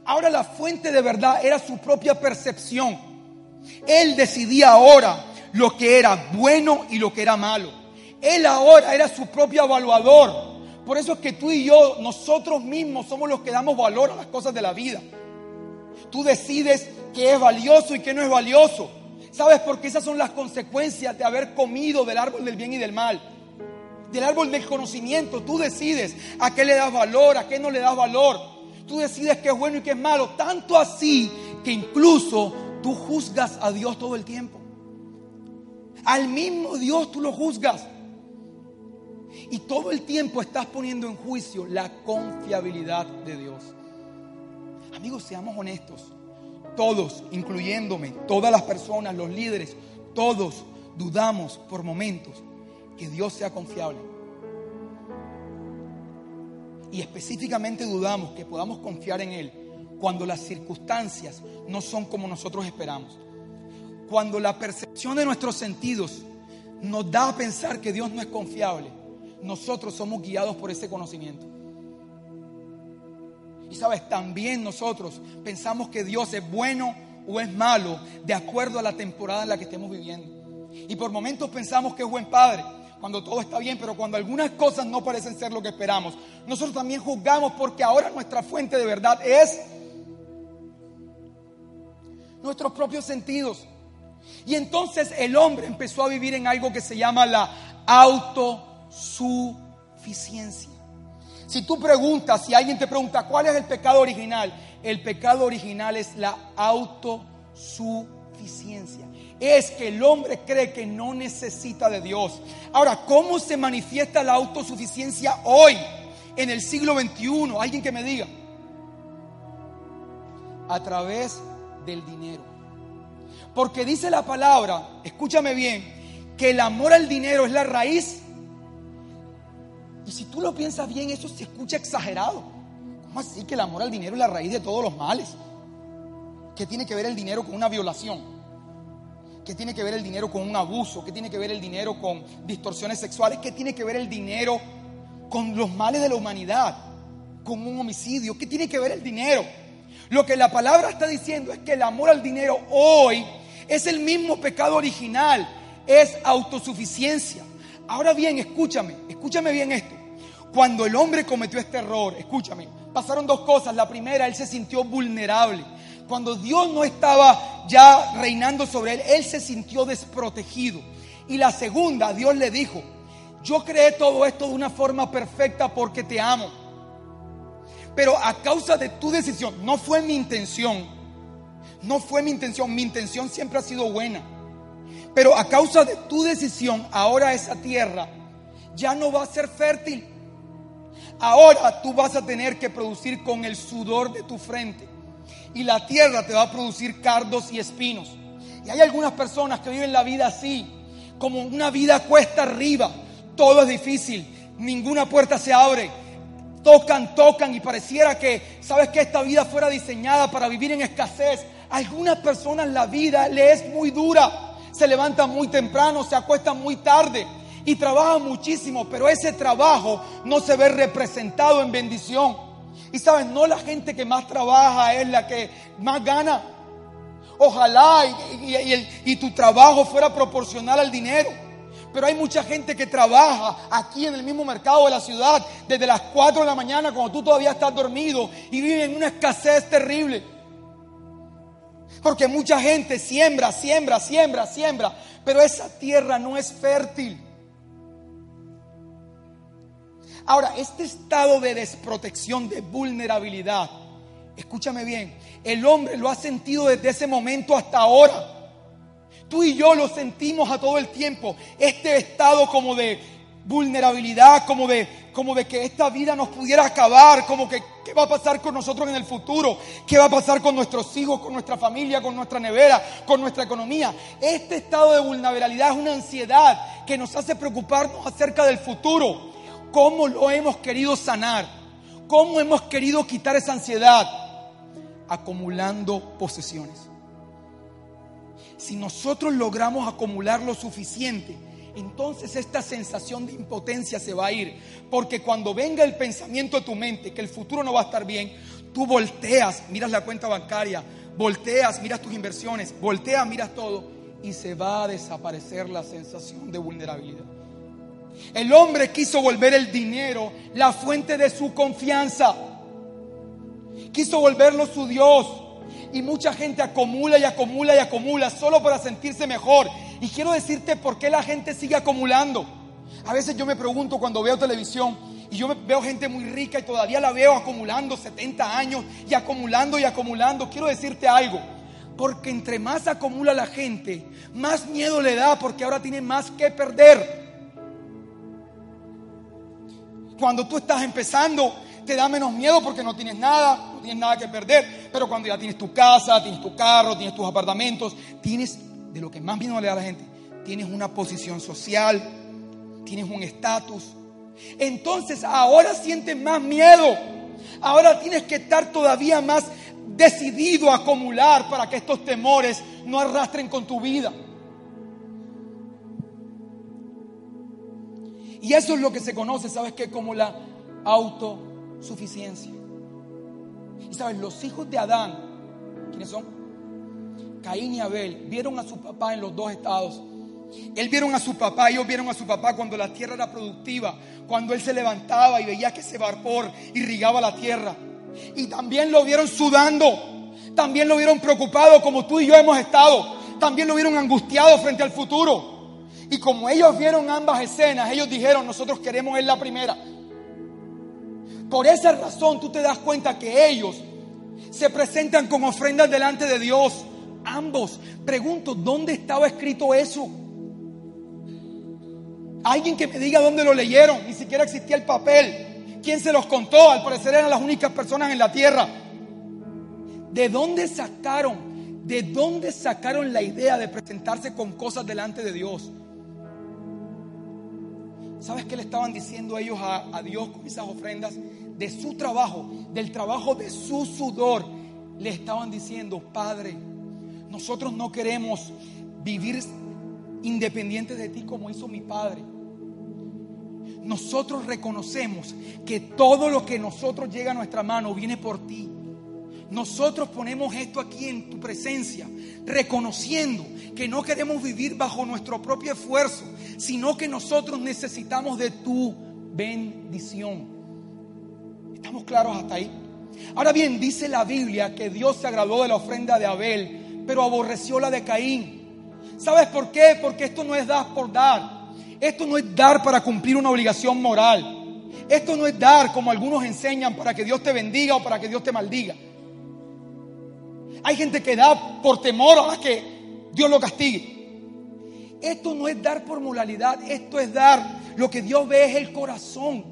Ahora la fuente de verdad era su propia percepción. Él decidía ahora lo que era bueno y lo que era malo. Él ahora era su propio evaluador. Por eso es que tú y yo, nosotros mismos somos los que damos valor a las cosas de la vida. Tú decides qué es valioso y qué no es valioso. ¿Sabes? Porque esas son las consecuencias de haber comido del árbol del bien y del mal. Del árbol del conocimiento. Tú decides a qué le das valor, a qué no le das valor. Tú decides qué es bueno y qué es malo. Tanto así que incluso tú juzgas a Dios todo el tiempo. Al mismo Dios tú lo juzgas. Y todo el tiempo estás poniendo en juicio la confiabilidad de Dios. Amigos, seamos honestos. Todos, incluyéndome, todas las personas, los líderes, todos dudamos por momentos que Dios sea confiable. Y específicamente dudamos que podamos confiar en Él cuando las circunstancias no son como nosotros esperamos. Cuando la percepción de nuestros sentidos nos da a pensar que Dios no es confiable, nosotros somos guiados por ese conocimiento. Y sabes, también nosotros pensamos que Dios es bueno o es malo de acuerdo a la temporada en la que estemos viviendo. Y por momentos pensamos que es buen padre cuando todo está bien, pero cuando algunas cosas no parecen ser lo que esperamos, nosotros también juzgamos porque ahora nuestra fuente de verdad es nuestros propios sentidos. Y entonces el hombre empezó a vivir en algo que se llama la autosuficiencia. Si tú preguntas, si alguien te pregunta cuál es el pecado original, el pecado original es la autosuficiencia. Es que el hombre cree que no necesita de Dios. Ahora, ¿cómo se manifiesta la autosuficiencia hoy, en el siglo XXI? Alguien que me diga. A través del dinero. Porque dice la palabra, escúchame bien, que el amor al dinero es la raíz. Si tú lo piensas bien, eso se escucha exagerado. ¿Cómo así que el amor al dinero es la raíz de todos los males? ¿Qué tiene que ver el dinero con una violación? ¿Qué tiene que ver el dinero con un abuso? ¿Qué tiene que ver el dinero con distorsiones sexuales? ¿Qué tiene que ver el dinero con los males de la humanidad? ¿Con un homicidio? ¿Qué tiene que ver el dinero? Lo que la palabra está diciendo es que el amor al dinero hoy es el mismo pecado original, es autosuficiencia. Ahora bien, escúchame, escúchame bien esto. Cuando el hombre cometió este error, escúchame, pasaron dos cosas. La primera, él se sintió vulnerable. Cuando Dios no estaba ya reinando sobre él, él se sintió desprotegido. Y la segunda, Dios le dijo, yo creé todo esto de una forma perfecta porque te amo. Pero a causa de tu decisión, no fue mi intención, no fue mi intención, mi intención siempre ha sido buena. Pero a causa de tu decisión, ahora esa tierra ya no va a ser fértil. Ahora tú vas a tener que producir con el sudor de tu frente. Y la tierra te va a producir cardos y espinos. Y hay algunas personas que viven la vida así, como una vida cuesta arriba. Todo es difícil, ninguna puerta se abre, tocan, tocan y pareciera que, sabes que esta vida fuera diseñada para vivir en escasez. A algunas personas la vida le es muy dura, se levantan muy temprano, se acuestan muy tarde y trabajan muchísimo, pero ese trabajo no se ve representado en bendición. Y sabes, no la gente que más trabaja es la que más gana. Ojalá y, y tu trabajo fuera proporcional al dinero. Pero hay mucha gente que trabaja aquí en el mismo mercado de la ciudad desde las 4 de la mañana cuando tú todavía estás dormido y vive en una escasez terrible. Porque mucha gente siembra, siembra, siembra, siembra, pero esa tierra no es fértil. Ahora, este estado de desprotección, de vulnerabilidad, escúchame bien, el hombre lo ha sentido desde ese momento hasta ahora. Tú y yo lo sentimos a todo el tiempo. Este estado como de vulnerabilidad, como de, como de que esta vida nos pudiera acabar, como que qué va a pasar con nosotros en el futuro, qué va a pasar con nuestros hijos, con nuestra familia, con nuestra nevera, con nuestra economía. Este estado de vulnerabilidad es una ansiedad que nos hace preocuparnos acerca del futuro. ¿Cómo lo hemos querido sanar? ¿Cómo hemos querido quitar esa ansiedad? Acumulando posesiones. Si nosotros logramos acumular lo suficiente, entonces esta sensación de impotencia se va a ir. Porque cuando venga el pensamiento de tu mente que el futuro no va a estar bien, tú volteas, miras la cuenta bancaria, volteas, miras tus inversiones, volteas, miras todo y se va a desaparecer la sensación de vulnerabilidad. El hombre quiso volver el dinero la fuente de su confianza. Quiso volverlo su Dios. Y mucha gente acumula y acumula y acumula solo para sentirse mejor. Y quiero decirte por qué la gente sigue acumulando. A veces yo me pregunto cuando veo televisión y yo veo gente muy rica y todavía la veo acumulando 70 años y acumulando y acumulando. Quiero decirte algo. Porque entre más acumula la gente, más miedo le da porque ahora tiene más que perder. Cuando tú estás empezando, te da menos miedo porque no tienes nada, no tienes nada que perder. Pero cuando ya tienes tu casa, tienes tu carro, tienes tus apartamentos, tienes de lo que más miedo le da a la gente, tienes una posición social, tienes un estatus. Entonces ahora sientes más miedo. Ahora tienes que estar todavía más decidido a acumular para que estos temores no arrastren con tu vida. Y eso es lo que se conoce, ¿sabes qué? Como la auto suficiencia. Y sabes, los hijos de Adán, ¿quiénes son? Caín y Abel, vieron a su papá en los dos estados. Él vieron a su papá, ellos vieron a su papá cuando la tierra era productiva, cuando él se levantaba y veía que ese vapor irrigaba la tierra. Y también lo vieron sudando, también lo vieron preocupado como tú y yo hemos estado, también lo vieron angustiado frente al futuro. Y como ellos vieron ambas escenas, ellos dijeron, nosotros queremos ir la primera. Por esa razón tú te das cuenta que ellos se presentan con ofrendas delante de Dios. Ambos. Pregunto, ¿dónde estaba escrito eso? Alguien que me diga dónde lo leyeron. Ni siquiera existía el papel. ¿Quién se los contó? Al parecer eran las únicas personas en la tierra. ¿De dónde sacaron? ¿De dónde sacaron la idea de presentarse con cosas delante de Dios? ¿Sabes qué le estaban diciendo ellos a, Dios con esas ofrendas? De su trabajo, del trabajo de su sudor. Le estaban diciendo, Padre, nosotros no queremos vivir independientes de ti como hizo mi Padre. Nosotros reconocemos que todo lo que nosotros llega a nuestra mano viene por ti. Nosotros ponemos esto aquí en tu presencia, reconociendo que no queremos vivir bajo nuestro propio esfuerzo, sino que nosotros necesitamos de tu bendición. ¿Estamos claros hasta ahí? Ahora bien, dice la Biblia que Dios se agradó de la ofrenda de Abel, pero aborreció la de Caín. ¿Sabes por qué? Porque esto no es dar por dar. Esto no es dar para cumplir una obligación moral. Esto no es dar como algunos enseñan para que Dios te bendiga o para que Dios te maldiga. Hay gente que da por temor a que Dios lo castigue. Esto no es dar por moralidad, esto es dar. Lo que Dios ve es el corazón.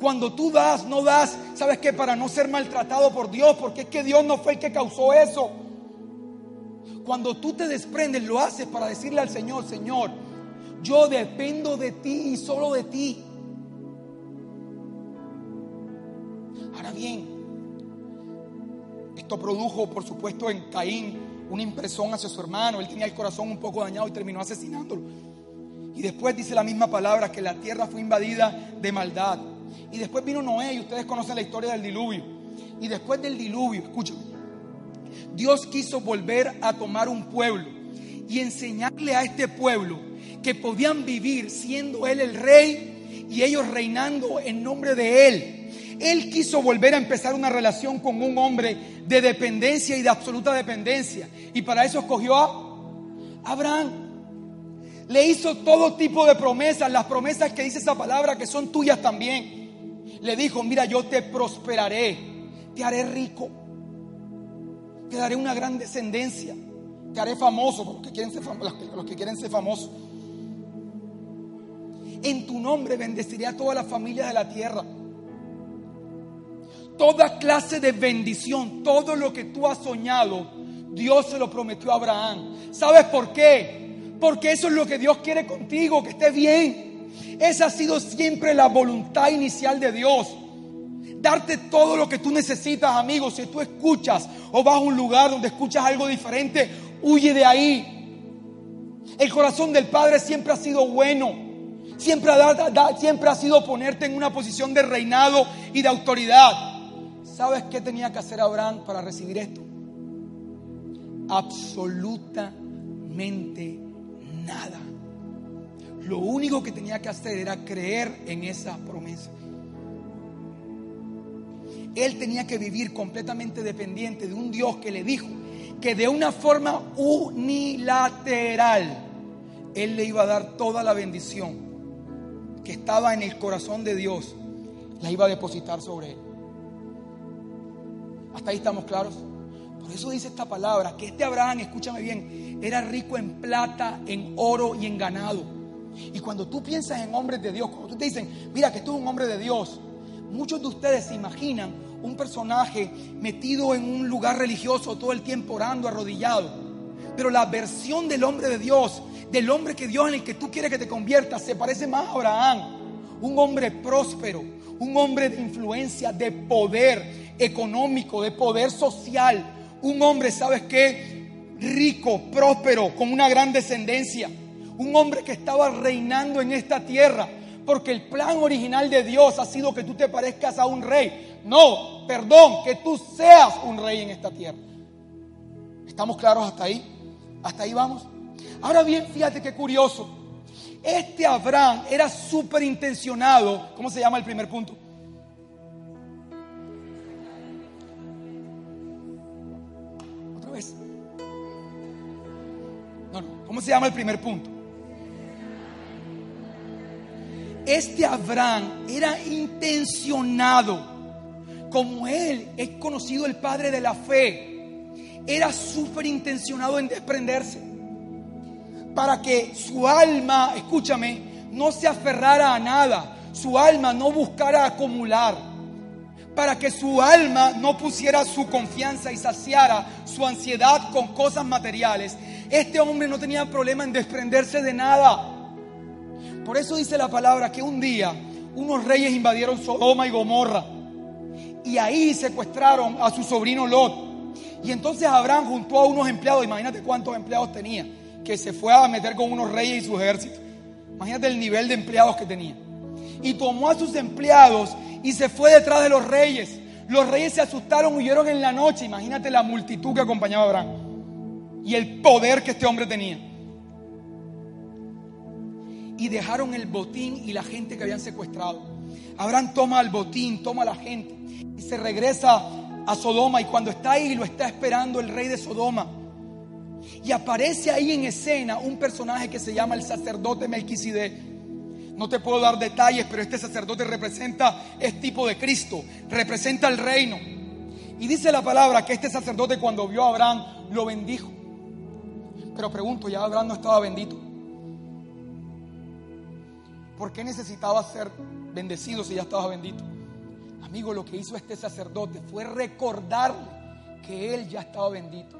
Cuando tú das, no das, ¿sabes qué? Para no ser maltratado por Dios, porque es que Dios no fue el que causó eso. Cuando tú te desprendes, lo haces para decirle al Señor, Señor, yo dependo de ti y solo de ti. Ahora bien, esto produjo, por supuesto, en Caín una impresión hacia su hermano. Él tenía el corazón un poco dañado y terminó asesinándolo. Y después dice la misma palabra que la tierra fue invadida de maldad. Y después vino Noé y ustedes conocen la historia del diluvio. Y después del diluvio, escúchame, Dios quiso volver a tomar un pueblo y enseñarle a este pueblo que podían vivir siendo Él el rey y ellos reinando en nombre de Él. Él quiso volver a empezar una relación con un hombre de dependencia y de absoluta dependencia. Y para eso escogió a Abraham. Le hizo todo tipo de promesas, las promesas que dice esa palabra que son tuyas también. Le dijo, mira, yo te prosperaré, te haré rico, te daré una gran descendencia, te haré famoso, los que quieren ser, los que quieren ser famosos. En tu nombre bendeciré a todas las familias de la tierra. Toda clase de bendición, todo lo que tú has soñado, Dios se lo prometió a Abraham. ¿Sabes por qué? Porque eso es lo que Dios quiere contigo, que esté bien. Esa ha sido siempre la voluntad inicial de Dios. Darte todo lo que tú necesitas, amigos. Si tú escuchas o vas a un lugar donde escuchas algo diferente, huye de ahí. El corazón del Padre siempre ha sido bueno. Siempre ha, siempre ha sido ponerte en una posición de reinado y de autoridad. ¿Sabes qué tenía que hacer Abraham para recibir esto? Absolutamente nada. Lo único que tenía que hacer era creer en esa promesa. Él tenía que vivir completamente dependiente de un Dios que le dijo que de una forma unilateral Él le iba a dar toda la bendición que estaba en el corazón de Dios, la iba a depositar sobre Él. Hasta ahí estamos claros. Por eso dice esta palabra, que este Abraham, escúchame bien, era rico en plata, en oro y en ganado. Y cuando tú piensas en hombres de Dios, cuando tú te dicen, mira que tú eres un hombre de Dios, muchos de ustedes se imaginan un personaje metido en un lugar religioso todo el tiempo orando, arrodillado. Pero la versión del hombre de Dios, del hombre que Dios en el que tú quieres que te conviertas, se parece más a Abraham. Un hombre próspero, un hombre de influencia, de poder, económico, de poder social. Un hombre, ¿sabes qué? Rico, próspero, con una gran descendencia. Un hombre que estaba reinando en esta tierra. Porque el plan original de Dios ha sido que tú te parezcas a un rey. No, perdón, que tú seas un rey en esta tierra. ¿Estamos claros hasta ahí? ¿Hasta ahí vamos? Ahora bien, fíjate qué curioso. Este Abraham era súper intencionado. ¿Cómo se llama el primer punto? ¿Cómo se llama el primer punto? Este Abraham era intencionado. Como él es conocido el padre de la fe, era súper intencionado en desprenderse. Para que su alma, escúchame, no se aferrara a nada. Su alma no buscara acumular. Para que su alma no pusiera su confianza y saciara su ansiedad con cosas materiales. Este hombre no tenía problema en desprenderse de nada. Por eso dice la palabra que un día unos reyes invadieron Sodoma y Gomorra y ahí secuestraron a su sobrino Lot. Y entonces Abraham juntó a unos empleados, imagínate cuántos empleados tenía, que se fue a meter con unos reyes y su ejército. Imagínate el nivel de empleados que tenía. Y tomó a sus empleados y se fue detrás de los reyes. Los reyes se asustaron, huyeron en la noche. Imagínate la multitud que acompañaba a Abraham y el poder que este hombre tenía y dejaron el botín y la gente que habían secuestrado. Abraham toma el botín, toma la gente y se regresa a Sodoma y cuando está ahí lo está esperando el rey de Sodoma. Y aparece ahí en escena un personaje que se llama el sacerdote Melquisedec. No te puedo dar detalles, pero este sacerdote representa es tipo de Cristo, representa el reino. Y dice la palabra que este sacerdote cuando vio a Abraham lo bendijo. Pero pregunto, ya Abraham no estaba bendito. ¿Por qué necesitaba ser bendecido si ya estaba bendito? Amigo, lo que hizo este sacerdote fue recordarle que él ya estaba bendito.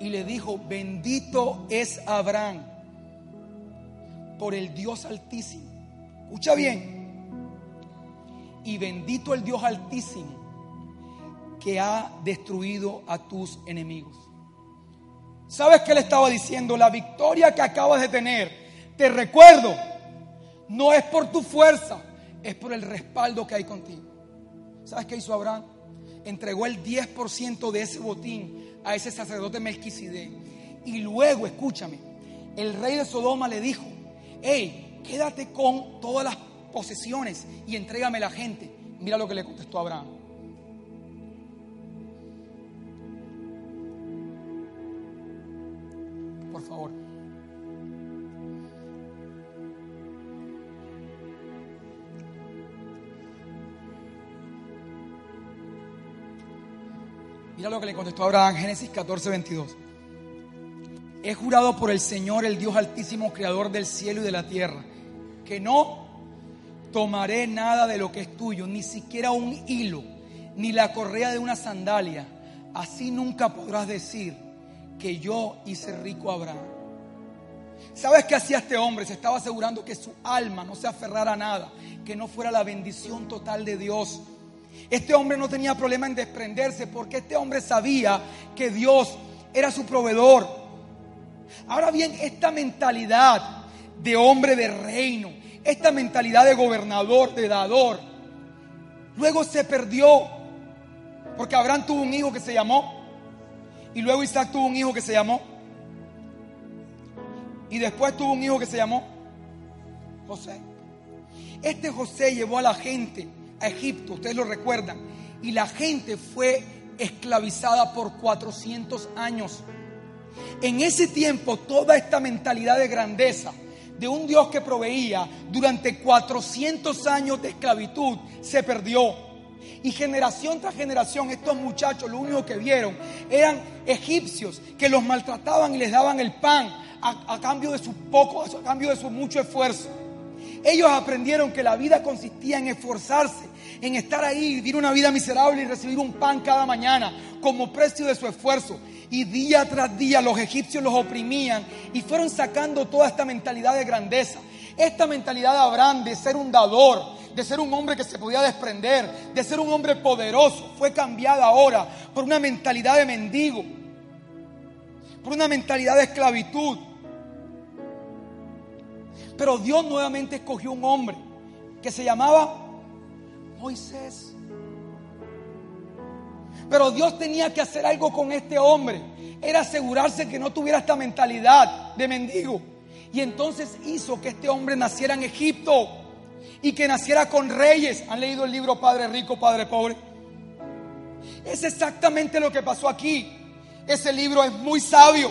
Y le dijo, bendito es Abraham por el Dios altísimo. Escucha bien. Y bendito el Dios altísimo que ha destruido a tus enemigos. ¿Sabes qué le estaba diciendo? La victoria que acabas de tener, te recuerdo no es por tu fuerza, es por el respaldo que hay contigo. ¿Sabes qué hizo Abraham? Entregó el 10% de ese botín a ese sacerdote Melquisedec. Y luego, escúchame, el rey de Sodoma le dijo, hey, quédate con todas las posesiones y entrégame la gente. Mira lo que le contestó Abraham. Favor. Mira lo que le contestó Abraham, Génesis 14, 22. He jurado por el Señor, el Dios altísimo, creador del cielo y de la tierra, que no tomaré nada de lo que es tuyo, ni siquiera un hilo, ni la correa de una sandalia. Así nunca podrás decir que yo hice rico a Abraham. ¿Sabes qué hacía este hombre? Se estaba asegurando que su alma no se aferrara a nada, que no fuera la bendición total de Dios este hombre no tenía problema en desprenderse porque este hombre sabía que Dios era su proveedor. Ahora bien, esta mentalidad de hombre de reino, esta mentalidad de gobernador, de dador, luego se perdió porque Abraham tuvo un hijo que se llamó y luego Isaac tuvo un hijo que se llamó y después tuvo un hijo que se llamó José. Este José llevó a la gente Egipto, ustedes lo recuerdan, y la gente fue esclavizada por 400 años. En ese tiempo toda esta mentalidad de grandeza, de un Dios que proveía durante 400 años de esclavitud, se perdió. Y generación tras generación, estos muchachos lo único que vieron eran egipcios que los maltrataban y les daban el pan a, cambio de su poco, a cambio de su mucho esfuerzo. Ellos aprendieron que la vida consistía en esforzarse, en estar ahí, vivir una vida miserable y recibir un pan cada mañana como precio de su esfuerzo. Y día tras día los egipcios los oprimían y fueron sacando toda esta mentalidad de grandeza. Esta mentalidad de Abraham de ser un dador, de ser un hombre que se podía desprender, de ser un hombre poderoso, fue cambiada ahora por una mentalidad de mendigo, por una mentalidad de esclavitud. Pero Dios nuevamente escogió un hombre que se llamaba Moisés. Pero Dios tenía que hacer algo con este hombre. Era asegurarse que no tuviera esta mentalidad de mendigo. Y entonces hizo que este hombre naciera en Egipto y que naciera con reyes. ¿Han leído el libro Padre Rico, Padre Pobre? Es exactamente lo que pasó aquí. Ese libro es muy sabio.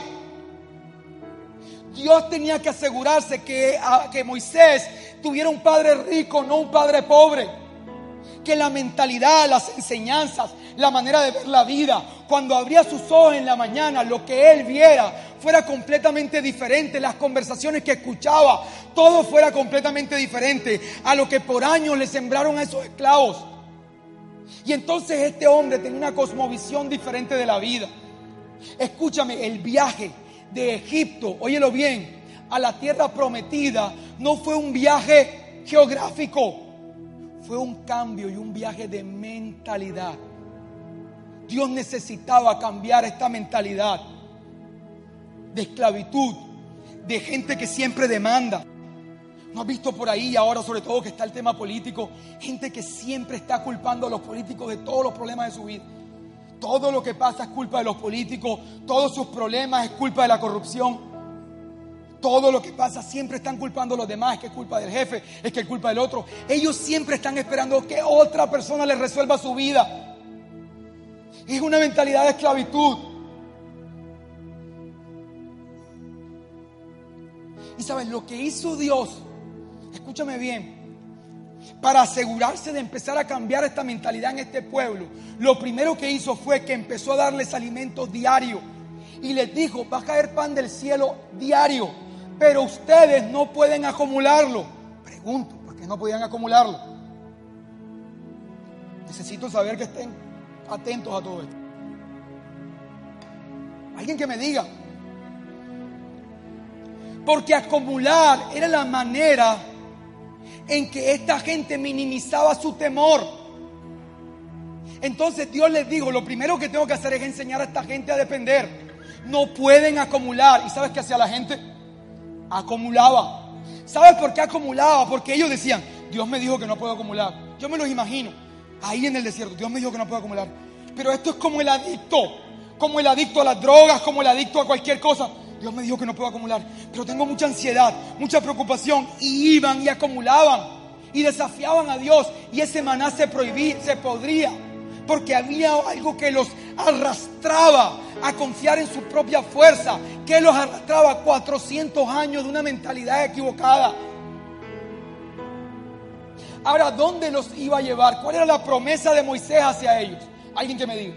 Dios tenía que asegurarse que, que Moisés tuviera un padre rico, no un padre pobre. Que la mentalidad, las enseñanzas, la manera de ver la vida, cuando abría sus ojos en la mañana, lo que él viera fuera completamente diferente, las conversaciones que escuchaba, todo fuera completamente diferente a lo que por años le sembraron a esos esclavos. Y entonces este hombre tenía una cosmovisión diferente de la vida. Escúchame, el viaje de Egipto, óyelo bien, a la tierra prometida no fue un viaje geográfico, fue un cambio y un viaje de mentalidad. Dios necesitaba cambiar esta mentalidad de esclavitud, de gente que siempre demanda. ¿No has visto por ahí ahora, sobre todo que está el tema político, gente que siempre está culpando a los políticos de todos los problemas de su vida? Todo lo que pasa es culpa de los políticos, todos sus problemas es culpa de la corrupción. Todo lo que pasa siempre están culpando a los demás, es que es culpa del jefe, es que es culpa del otro. Ellos siempre están esperando que otra persona les resuelva su vida. Es una mentalidad de esclavitud. Y sabes, lo que hizo Dios, escúchame bien, para asegurarse de empezar a cambiar esta mentalidad en este pueblo, lo primero que hizo fue que empezó a darles alimento diario. Y les dijo, va a caer pan del cielo diario, pero ustedes no pueden acumularlo. Pregunto, ¿por qué no podían acumularlo? Necesito saber que estén atentos a todo esto. Alguien que me diga. Porque acumular era la manera en que esta gente minimizaba su temor. Entonces Dios les dijo, lo primero que tengo que hacer es enseñar a esta gente a depender. No pueden acumular. ¿Y sabes qué hacía la gente? Acumulaba. ¿Sabes por qué acumulaba? Porque ellos decían, Dios me dijo que no puedo acumular. Yo me los imagino. Ahí en el desierto, Dios me dijo que no puedo acumular. Pero esto es como el adicto, como el adicto a las drogas, como el adicto a cualquier cosa. Dios me dijo que no puedo acumular, pero tengo mucha ansiedad, mucha preocupación. Y iban y acumulaban y desafiaban a Dios. Y ese maná se prohibía, se podría, porque había algo que los arrastraba a confiar en su propia fuerza, que los arrastraba 400 años de una mentalidad equivocada. Ahora, ¿dónde los iba a llevar? ¿Cuál era la promesa de Moisés hacia ellos? Alguien que me diga.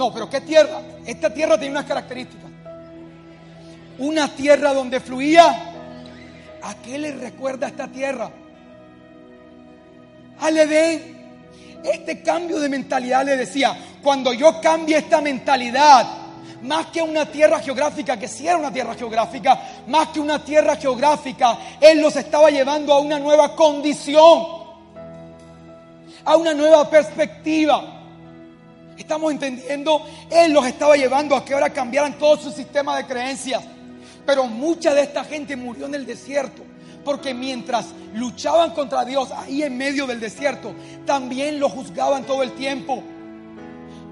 No, pero ¿qué tierra? Esta tierra tiene unas características. Una tierra donde fluía. ¿A qué le recuerda esta tierra? Al Edén. Este cambio de mentalidad le decía, cuando yo cambie esta mentalidad, más que una tierra geográfica, que si era una tierra geográfica, más que una tierra geográfica, Él los estaba llevando a una nueva condición, a una nueva perspectiva. Estamos entendiendo, Él los estaba llevando a que ahora cambiaran todo su sistema de creencias. Pero mucha de esta gente murió en el desierto. Porque mientras luchaban contra Dios ahí en medio del desierto, también lo juzgaban todo el tiempo.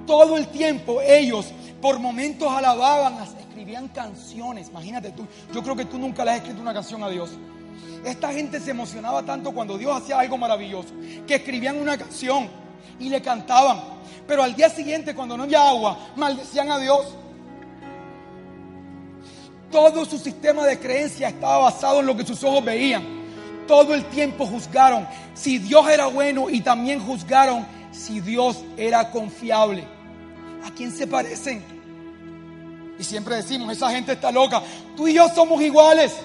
Todo el tiempo ellos por momentos alababan, escribían canciones. Imagínate tú, yo creo que tú nunca le has escrito una canción a Dios. Esta gente se emocionaba tanto cuando Dios hacía algo maravilloso, que escribían una canción y le cantaban. Pero al día siguiente, cuando no había agua, maldecían a Dios. Todo su sistema de creencia estaba basado en lo que sus ojos veían. Todo el tiempo juzgaron si Dios era bueno y también juzgaron si Dios era confiable. ¿A quién se parecen? Y siempre decimos, esa gente está loca. Tú y yo somos iguales.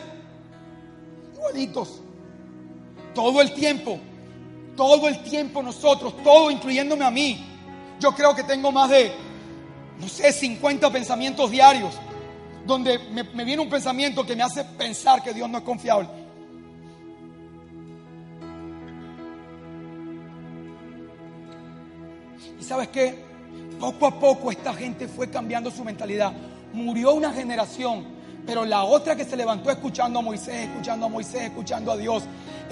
Igualitos. Todo el tiempo. Todo el tiempo nosotros, todo incluyéndome a mí. Yo creo que tengo más de, no sé, 50 pensamientos diarios donde me, viene un pensamiento que me hace pensar que Dios no es confiable. ¿Y sabes qué? Poco a poco esta gente fue cambiando su mentalidad. Murió una generación, pero la otra que se levantó escuchando a Moisés, escuchando a Moisés, escuchando a Dios,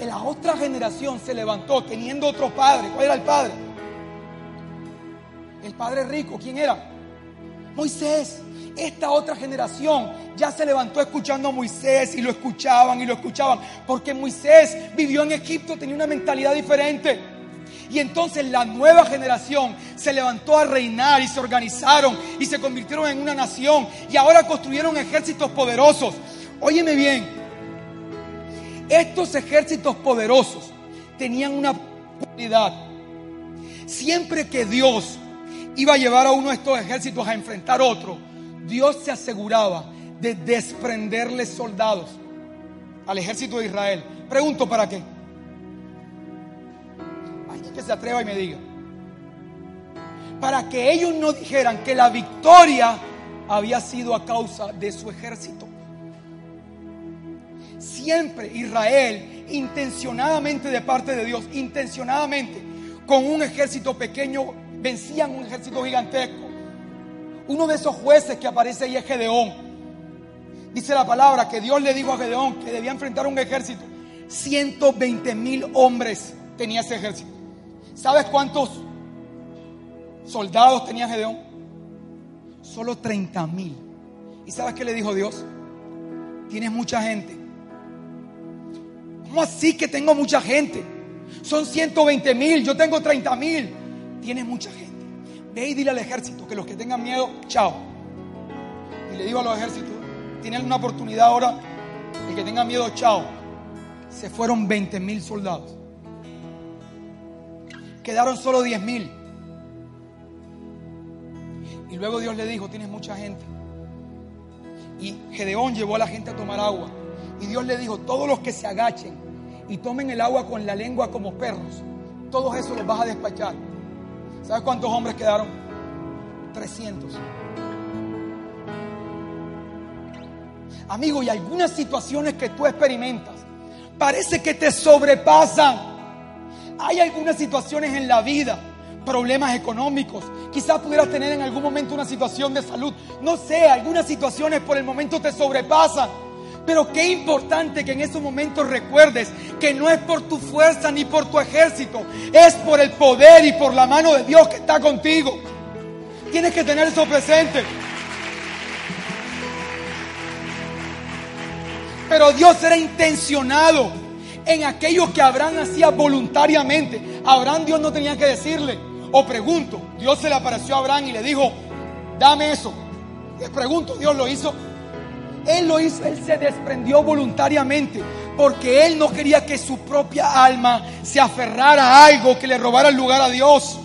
la otra generación se levantó teniendo otro padre. ¿Cuál era el padre? El padre rico, ¿quién era? Moisés. Esta otra generación ya se levantó escuchando a Moisés y lo escuchaban y lo escuchaban, porque Moisés vivió en Egipto, tenía una mentalidad diferente. Y entonces la nueva generación se levantó a reinar y se organizaron y se convirtieron en una nación y ahora construyeron ejércitos poderosos. Óyeme bien, estos ejércitos poderosos tenían una cualidad. Siempre que Dios iba a llevar a uno de estos ejércitos a enfrentar otro, Dios se aseguraba de desprenderle soldados al ejército de Israel. Pregunto, ¿para qué? Que se atreva y me diga. Para que ellos no dijeran que la victoria había sido a causa de su ejército. Siempre Israel, intencionadamente de parte de Dios, intencionadamente, con un ejército pequeño, vencían un ejército gigantesco. Uno de esos jueces que aparece ahí es Gedeón. Dice la palabra que Dios le dijo a Gedeón que debía enfrentar un ejército. 120 mil hombres tenía ese ejército. ¿Sabes cuántos soldados tenía Gedeón? Solo 30 mil. ¿Y sabes qué le dijo Dios? Tienes mucha gente. ¿Cómo así que tengo mucha gente? Son 120 mil, yo tengo 30 mil. Tienes mucha gente. Ve y dile al ejército que los que tengan miedo, chao. Y le digo a los ejércitos, tienen una oportunidad ahora, el que tenga miedo, chao. Se fueron 20 mil soldados. Quedaron solo 10 mil. Y luego Dios le dijo, tienes mucha gente. Y Gedeón llevó a la gente a tomar agua. Y Dios le dijo, todos los que se agachen y tomen el agua con la lengua como perros, todos esos los vas a despachar. ¿Sabes cuántos hombres quedaron? 300. Amigo, y algunas situaciones que tú experimentas parece que te sobrepasan. Hay algunas situaciones en la vida, problemas económicos, quizás pudieras tener en algún momento una situación de salud, no sé, algunas situaciones por el momento te sobrepasan. Pero qué importante que en esos momentos recuerdes que no es por tu fuerza ni por tu ejército, es por el poder y por la mano de Dios que está contigo. Tienes que tener eso presente. Pero Dios era intencionado en aquello que Abraham hacía voluntariamente. Abraham Dios no tenía que decirle. O pregunto, Dios se le apareció a Abraham y le dijo, dame eso. Les pregunto, Dios lo hizo. Él lo hizo, él se desprendió voluntariamente porque él no quería que su propia alma se aferrara a algo que le robara el lugar a Dios.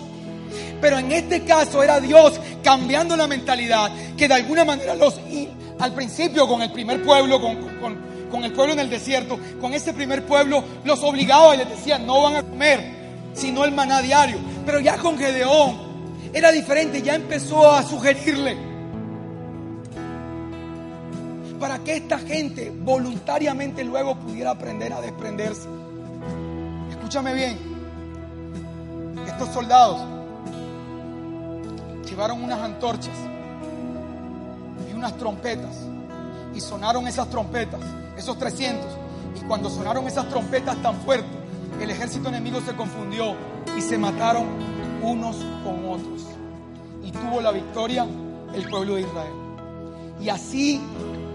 Pero en este caso era Dios cambiando la mentalidad que de alguna manera los al principio con el primer pueblo, con, con el pueblo en el desierto, con ese primer pueblo los obligaba y les decía no van a comer sino el maná diario. Pero ya con Gedeón era diferente, ya empezó a sugerirle para que esta gente voluntariamente luego pudiera aprender a desprenderse. Escúchame bien, estos soldados llevaron unas antorchas y unas trompetas y sonaron esas trompetas, esos 300, y cuando sonaron esas trompetas tan fuertes, el ejército enemigo se confundió y se mataron unos con otros. Y tuvo la victoria el pueblo de Israel. Y así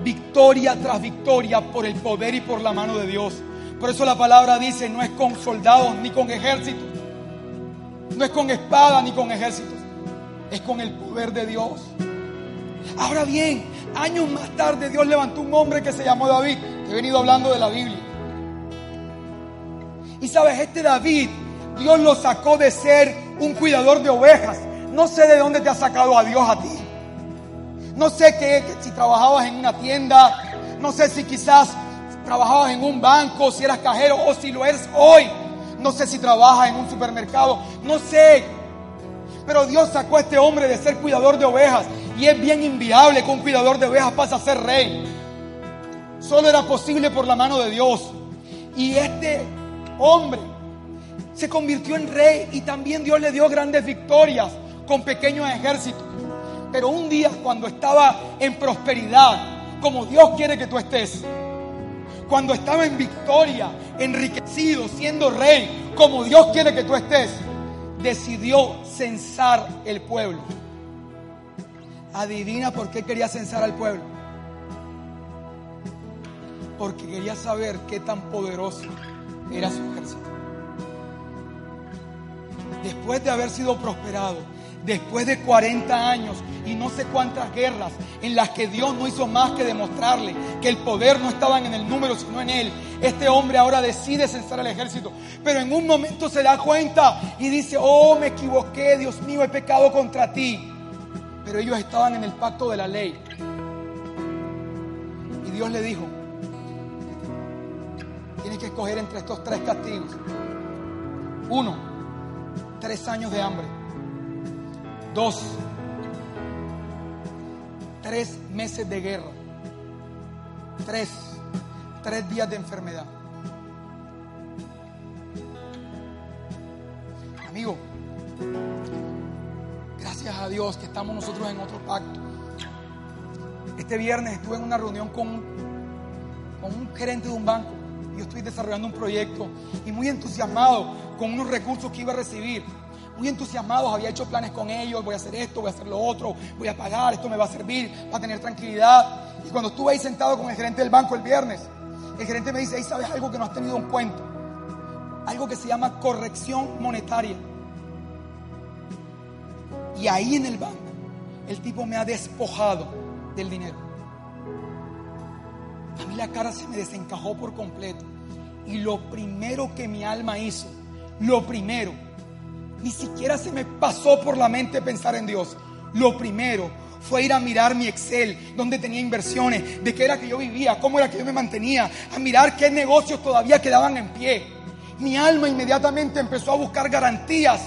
victoria tras victoria por el poder y por la mano de Dios. Por eso la palabra dice, no es con soldados ni con ejércitos, no es con espada ni con ejércitos, es con el poder de Dios. Ahora bien, años más tarde Dios levantó un hombre que se llamó David. He venido hablando de la Biblia. Y sabes, este David, Dios lo sacó de ser un cuidador de ovejas. No sé de dónde te ha sacado a Dios a ti. No sé qué, si trabajabas en una tienda, no sé si quizás trabajabas en un banco, si eras cajero o si lo eres hoy. No sé si trabajas en un supermercado, no sé. Pero Dios sacó a este hombre de ser cuidador de ovejas y es bien inviable que un cuidador de ovejas pase a ser rey. Solo era posible por la mano de Dios. Y este hombre se convirtió en rey y también Dios le dio grandes victorias con pequeños ejércitos. Pero un día cuando estaba en prosperidad, como Dios quiere que tú estés, cuando estaba en victoria, enriquecido, siendo rey, como Dios quiere que tú estés, decidió censar el pueblo. Adivina por qué quería censar al pueblo. Porque quería saber qué tan poderoso era su ejército. Después de haber sido prosperado, después de 40 años y no sé cuántas guerras en las que Dios no hizo más que demostrarle que el poder no estaba en el número, sino en él. Este hombre ahora decide censar el ejército, pero en un momento se da cuenta y dice, oh, me equivoqué, Dios mío, he pecado contra ti. Pero ellos estaban en el pacto de la ley. Y Dios le dijo, escoger entre estos tres castigos. Uno, tres años de hambre. Dos, tres meses de guerra. Tres, tres días de enfermedad. Amigo, gracias a Dios que estamos nosotros en otro pacto. Este viernes estuve en una reunión con, con un gerente de un banco. Yo estoy desarrollando un proyecto y muy entusiasmado con unos recursos que iba a recibir muy entusiasmados, había hecho planes con ellos, voy a hacer esto, voy a hacer lo otro, voy a pagar, esto me va a servir, va a tener tranquilidad. Y cuando estuve ahí sentado con el gerente del banco el viernes, el gerente me dice, ahí sabes algo que no has tenido en cuenta, algo que se llama corrección monetaria. Y ahí en el banco, el tipo me ha despojado del dinero. A mí la cara se me desencajó por completo. Y lo primero que mi alma hizo, lo primero, ni siquiera se me pasó por la mente pensar en Dios. Lo primero fue ir a mirar mi Excel, donde tenía inversiones, de qué era que yo vivía, cómo era que yo me mantenía, a mirar qué negocios todavía quedaban en pie. Mi alma inmediatamente empezó a buscar garantías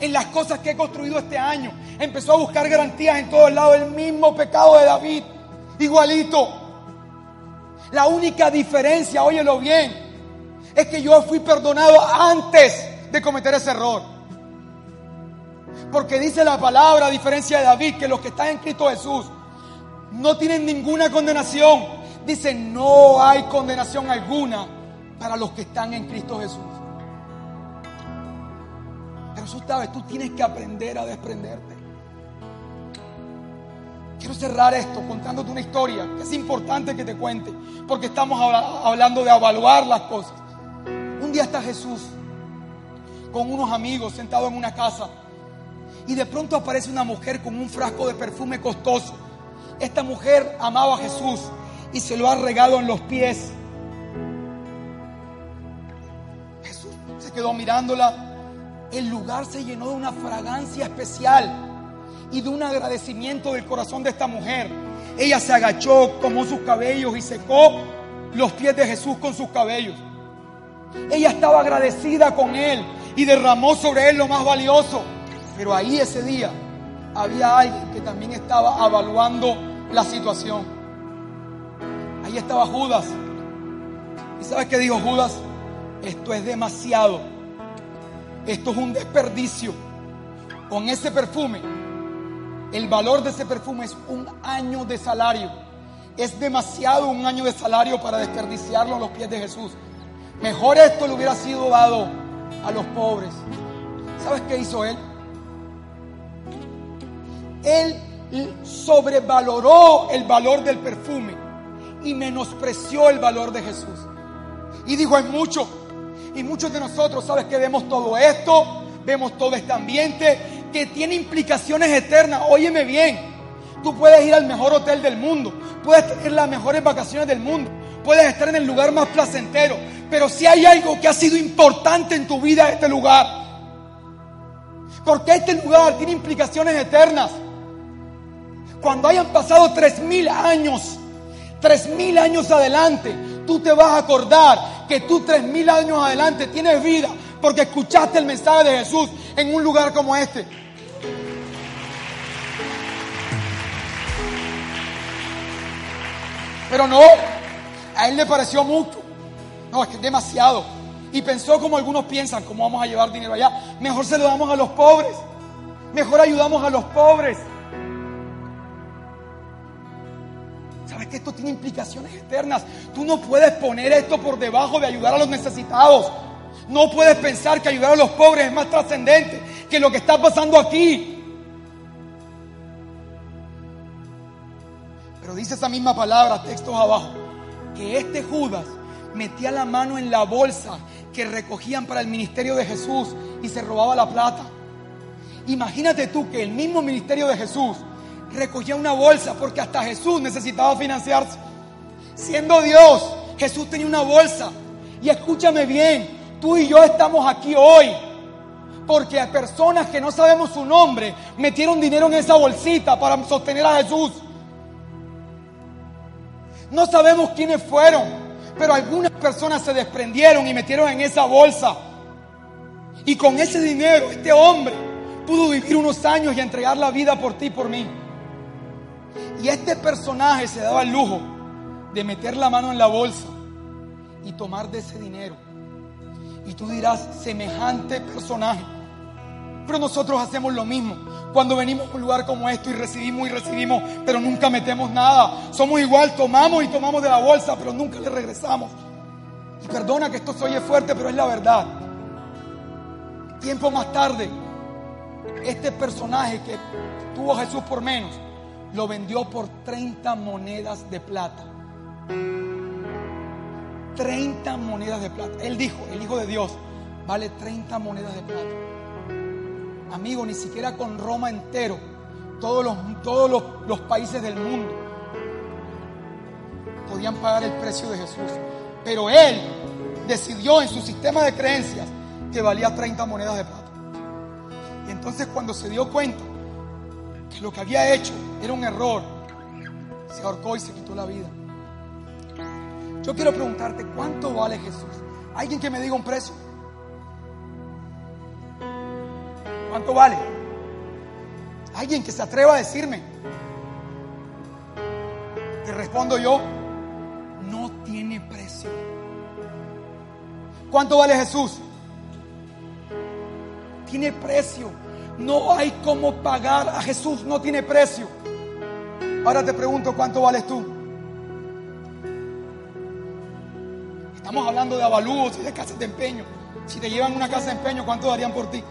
en las cosas que he construido este año. Empezó a buscar garantías en todos lados. El mismo pecado de David, igualito. La única diferencia, óyelo bien, es que yo fui perdonado antes de cometer ese error. Porque dice la palabra, a diferencia de David, que los que están en Cristo Jesús no tienen ninguna condenación. Dice, no hay condenación alguna para los que están en Cristo Jesús. Pero tú sabes, tú tienes que aprender a desprenderte. Quiero cerrar esto contándote una historia que es importante que te cuente, porque estamos hablando de evaluar las cosas. Un día está Jesús con unos amigos sentados en una casa. Y de pronto aparece una mujer con un frasco de perfume costoso. Esta mujer amaba a Jesús y se lo ha regado en los pies. Jesús se quedó mirándola. El lugar se llenó de una fragancia especial y de un agradecimiento del corazón de esta mujer. Ella se agachó, tomó sus cabellos y secó los pies de Jesús con sus cabellos. Ella estaba agradecida con él y derramó sobre él lo más valioso. Pero ahí ese día había alguien que también estaba evaluando la situación. Ahí estaba Judas. ¿Y sabes qué dijo Judas? Esto es demasiado. Esto es un desperdicio. Con ese perfume, el valor de ese perfume es un año de salario. Es demasiado un año de salario para desperdiciarlo a los pies de Jesús. Mejor esto le hubiera sido dado a los pobres. ¿Sabes qué hizo él? Él sobrevaloró el valor del perfume y menospreció el valor de Jesús. Y dijo, es mucho. Y muchos de nosotros, ¿sabes que vemos todo esto? Vemos todo este ambiente que tiene implicaciones eternas. Óyeme bien, tú puedes ir al mejor hotel del mundo, puedes tener las mejores vacaciones del mundo, puedes estar en el lugar más placentero, pero si hay algo que ha sido importante en tu vida, este lugar. Porque este lugar tiene implicaciones eternas. Cuando hayan pasado tres mil años, tres mil años adelante, tú te vas a acordar que tú tres mil años adelante tienes vida porque escuchaste el mensaje de Jesús en un lugar como este. Pero no, a él le pareció mucho. No, es que es demasiado. Y pensó como algunos piensan, ¿cómo vamos a llevar dinero allá? Mejor se lo damos a los pobres. Mejor ayudamos a los pobres. ¿Sabes que esto tiene implicaciones externas? Tú no puedes poner esto por debajo de ayudar a los necesitados. No puedes pensar que ayudar a los pobres es más trascendente que lo que está pasando aquí. Dice esa misma palabra, textos abajo, que este Judas metía la mano en la bolsa que recogían para el ministerio de Jesús y se robaba la plata. Imagínate tú que el mismo ministerio de Jesús recogía una bolsa porque hasta Jesús necesitaba financiarse. Siendo Dios, Jesús tenía una bolsa. Y escúchame bien, tú y yo estamos aquí hoy porque a personas que no sabemos su nombre metieron dinero en esa bolsita para sostener a Jesús. No sabemos quiénes fueron, pero algunas personas se desprendieron y metieron en esa bolsa. Y con ese dinero este hombre pudo vivir unos años y entregar la vida por ti y por mí. Y este personaje se daba el lujo de meter la mano en la bolsa y tomar de ese dinero. Y tú dirás, semejante personaje. Pero nosotros hacemos lo mismo. Cuando venimos a un lugar como esto y recibimos y recibimos, pero nunca metemos nada. Somos igual, tomamos y tomamos de la bolsa, pero nunca le regresamos. Y perdona que esto se oye fuerte, pero es la verdad. Tiempo más tarde, este personaje que tuvo Jesús por menos, lo vendió por 30 monedas de plata. 30 monedas de plata. Él dijo, el Hijo de Dios, vale 30 monedas de plata. Amigo, ni siquiera con Roma entero, todos los, todos los, los países del mundo podían pagar el precio de Jesús. Pero él decidió en su sistema de creencias que valía 30 monedas de plata. Y entonces cuando se dio cuenta que lo que había hecho era un error, se ahorcó y se quitó la vida. Yo quiero preguntarte, ¿cuánto vale Jesús? ¿Alguien que me diga un precio? ¿Cuánto vale? ¿Alguien que se atreva a decirme? Te respondo yo, no tiene precio. ¿Cuánto vale Jesús? Tiene precio. No hay cómo pagar a Jesús, no tiene precio. Ahora te pregunto, ¿cuánto vales tú? Estamos hablando de avalúos y de casas de empeño. Si te llevan una casa de empeño, ¿cuánto darían por ti?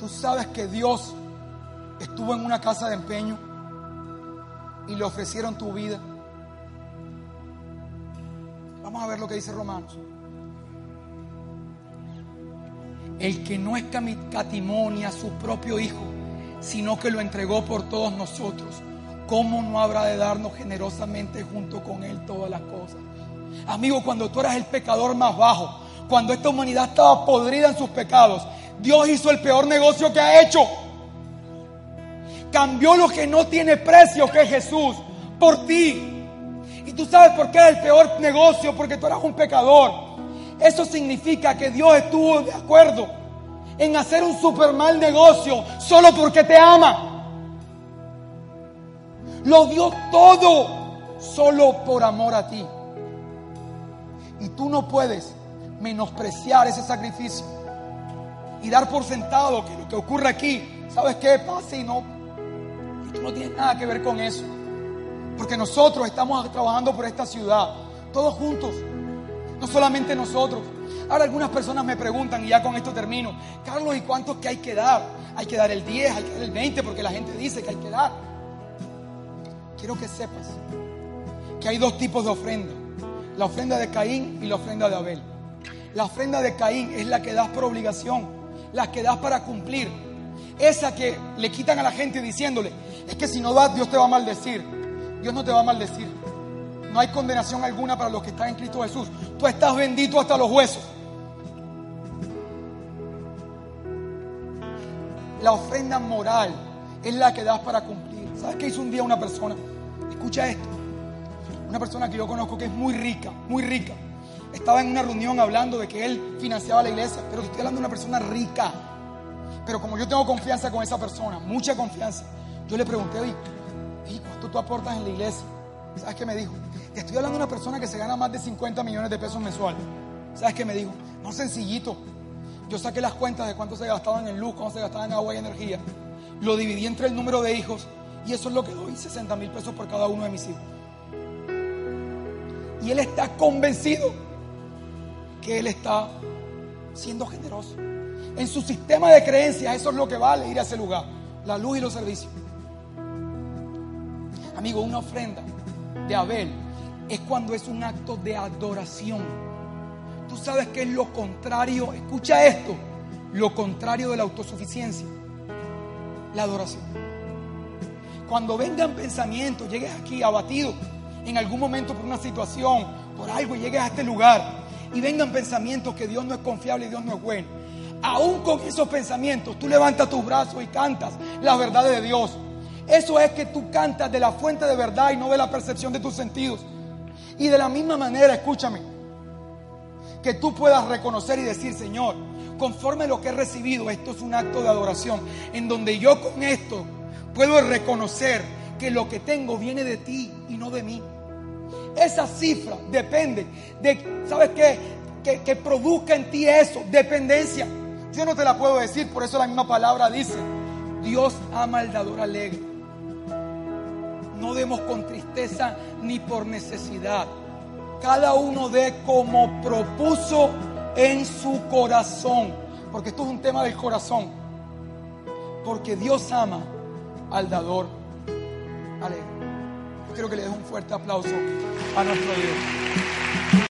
Tú sabes que Dios estuvo en una casa de empeño y le ofrecieron tu vida. Vamos a ver lo que dice Romanos. El que no escatimonia a su propio Hijo, sino que lo entregó por todos nosotros, ¿cómo no habrá de darnos generosamente junto con Él todas las cosas? Amigo, cuando tú eras el pecador más bajo, cuando esta humanidad estaba podrida en sus pecados, Dios hizo el peor negocio que ha hecho. Cambió lo que no tiene precio, que es Jesús, por ti. Y tú sabes por qué es el peor negocio, porque tú eras un pecador. Eso significa que Dios estuvo de acuerdo en hacer un super mal negocio solo porque te ama. Lo dio todo solo por amor a ti. Y tú no puedes menospreciar ese sacrificio y dar por sentado que lo que ocurre aquí, ¿sabes qué? Pasa y no. Y tú no tienes nada que ver con eso. Porque nosotros estamos trabajando por esta ciudad, todos juntos, no solamente nosotros. Ahora algunas personas me preguntan, y ya con esto termino, Carlos, ¿y cuántos que hay que dar? Hay que dar el 10, hay que dar el 20, porque la gente dice que hay que dar. Quiero que sepas que hay dos tipos de ofrenda. La ofrenda de Caín y la ofrenda de Abel. La ofrenda de Caín es la que das por obligación, la que das para cumplir. Esa que le quitan a la gente diciéndole, es que si no das, Dios te va a maldecir. Dios no te va a maldecir. No hay condenación alguna para los que están en Cristo Jesús. Tú estás bendito hasta los huesos. La ofrenda moral es la que das para cumplir. ¿Sabes qué hizo un día una persona? Escucha esto. Una persona que yo conozco que es muy rica, muy rica. Estaba en una reunión hablando de que él financiaba la iglesia, pero estoy hablando de una persona rica. Pero como yo tengo confianza con esa persona, mucha confianza, yo le pregunté, oye, ¿cuánto tú aportas en la iglesia? ¿Sabes qué me dijo? Te estoy hablando de una persona que se gana más de 50 millones de pesos mensuales. ¿Sabes qué me dijo? No sencillito. Yo saqué las cuentas de cuánto se gastaban en luz, cuánto se gastaba en agua y energía. Lo dividí entre el número de hijos y eso es lo que doy, 60 mil pesos por cada uno de mis hijos. Y él está convencido que él está siendo generoso. En su sistema de creencias eso es lo que vale ir a ese lugar. La luz y los servicios. Amigo, una ofrenda de Abel es cuando es un acto de adoración. Tú sabes que es lo contrario, escucha esto, lo contrario de la autosuficiencia, la adoración. Cuando vengan pensamientos, llegues aquí abatido en algún momento por una situación, por algo, y llegues a este lugar y vengan pensamientos que Dios no es confiable y Dios no es bueno. Aún con esos pensamientos, tú levantas tus brazos y cantas la verdad de Dios. Eso es que tú cantas de la fuente de verdad y no de la percepción de tus sentidos. Y de la misma manera, escúchame, que tú puedas reconocer y decir, Señor, conforme a lo que he recibido, esto es un acto de adoración, en donde yo con esto puedo reconocer que lo que tengo viene de ti y no de mí. Esa cifra depende de, ¿sabes qué? Que, que produzca en ti eso, dependencia. Yo no te la puedo decir, por eso la misma palabra dice, Dios ama al dador alegre. No demos con tristeza ni por necesidad. Cada uno dé como propuso en su corazón. Porque esto es un tema del corazón. Porque Dios ama al dador alegre. Quiero que le des un fuerte aplauso a nuestro Dios.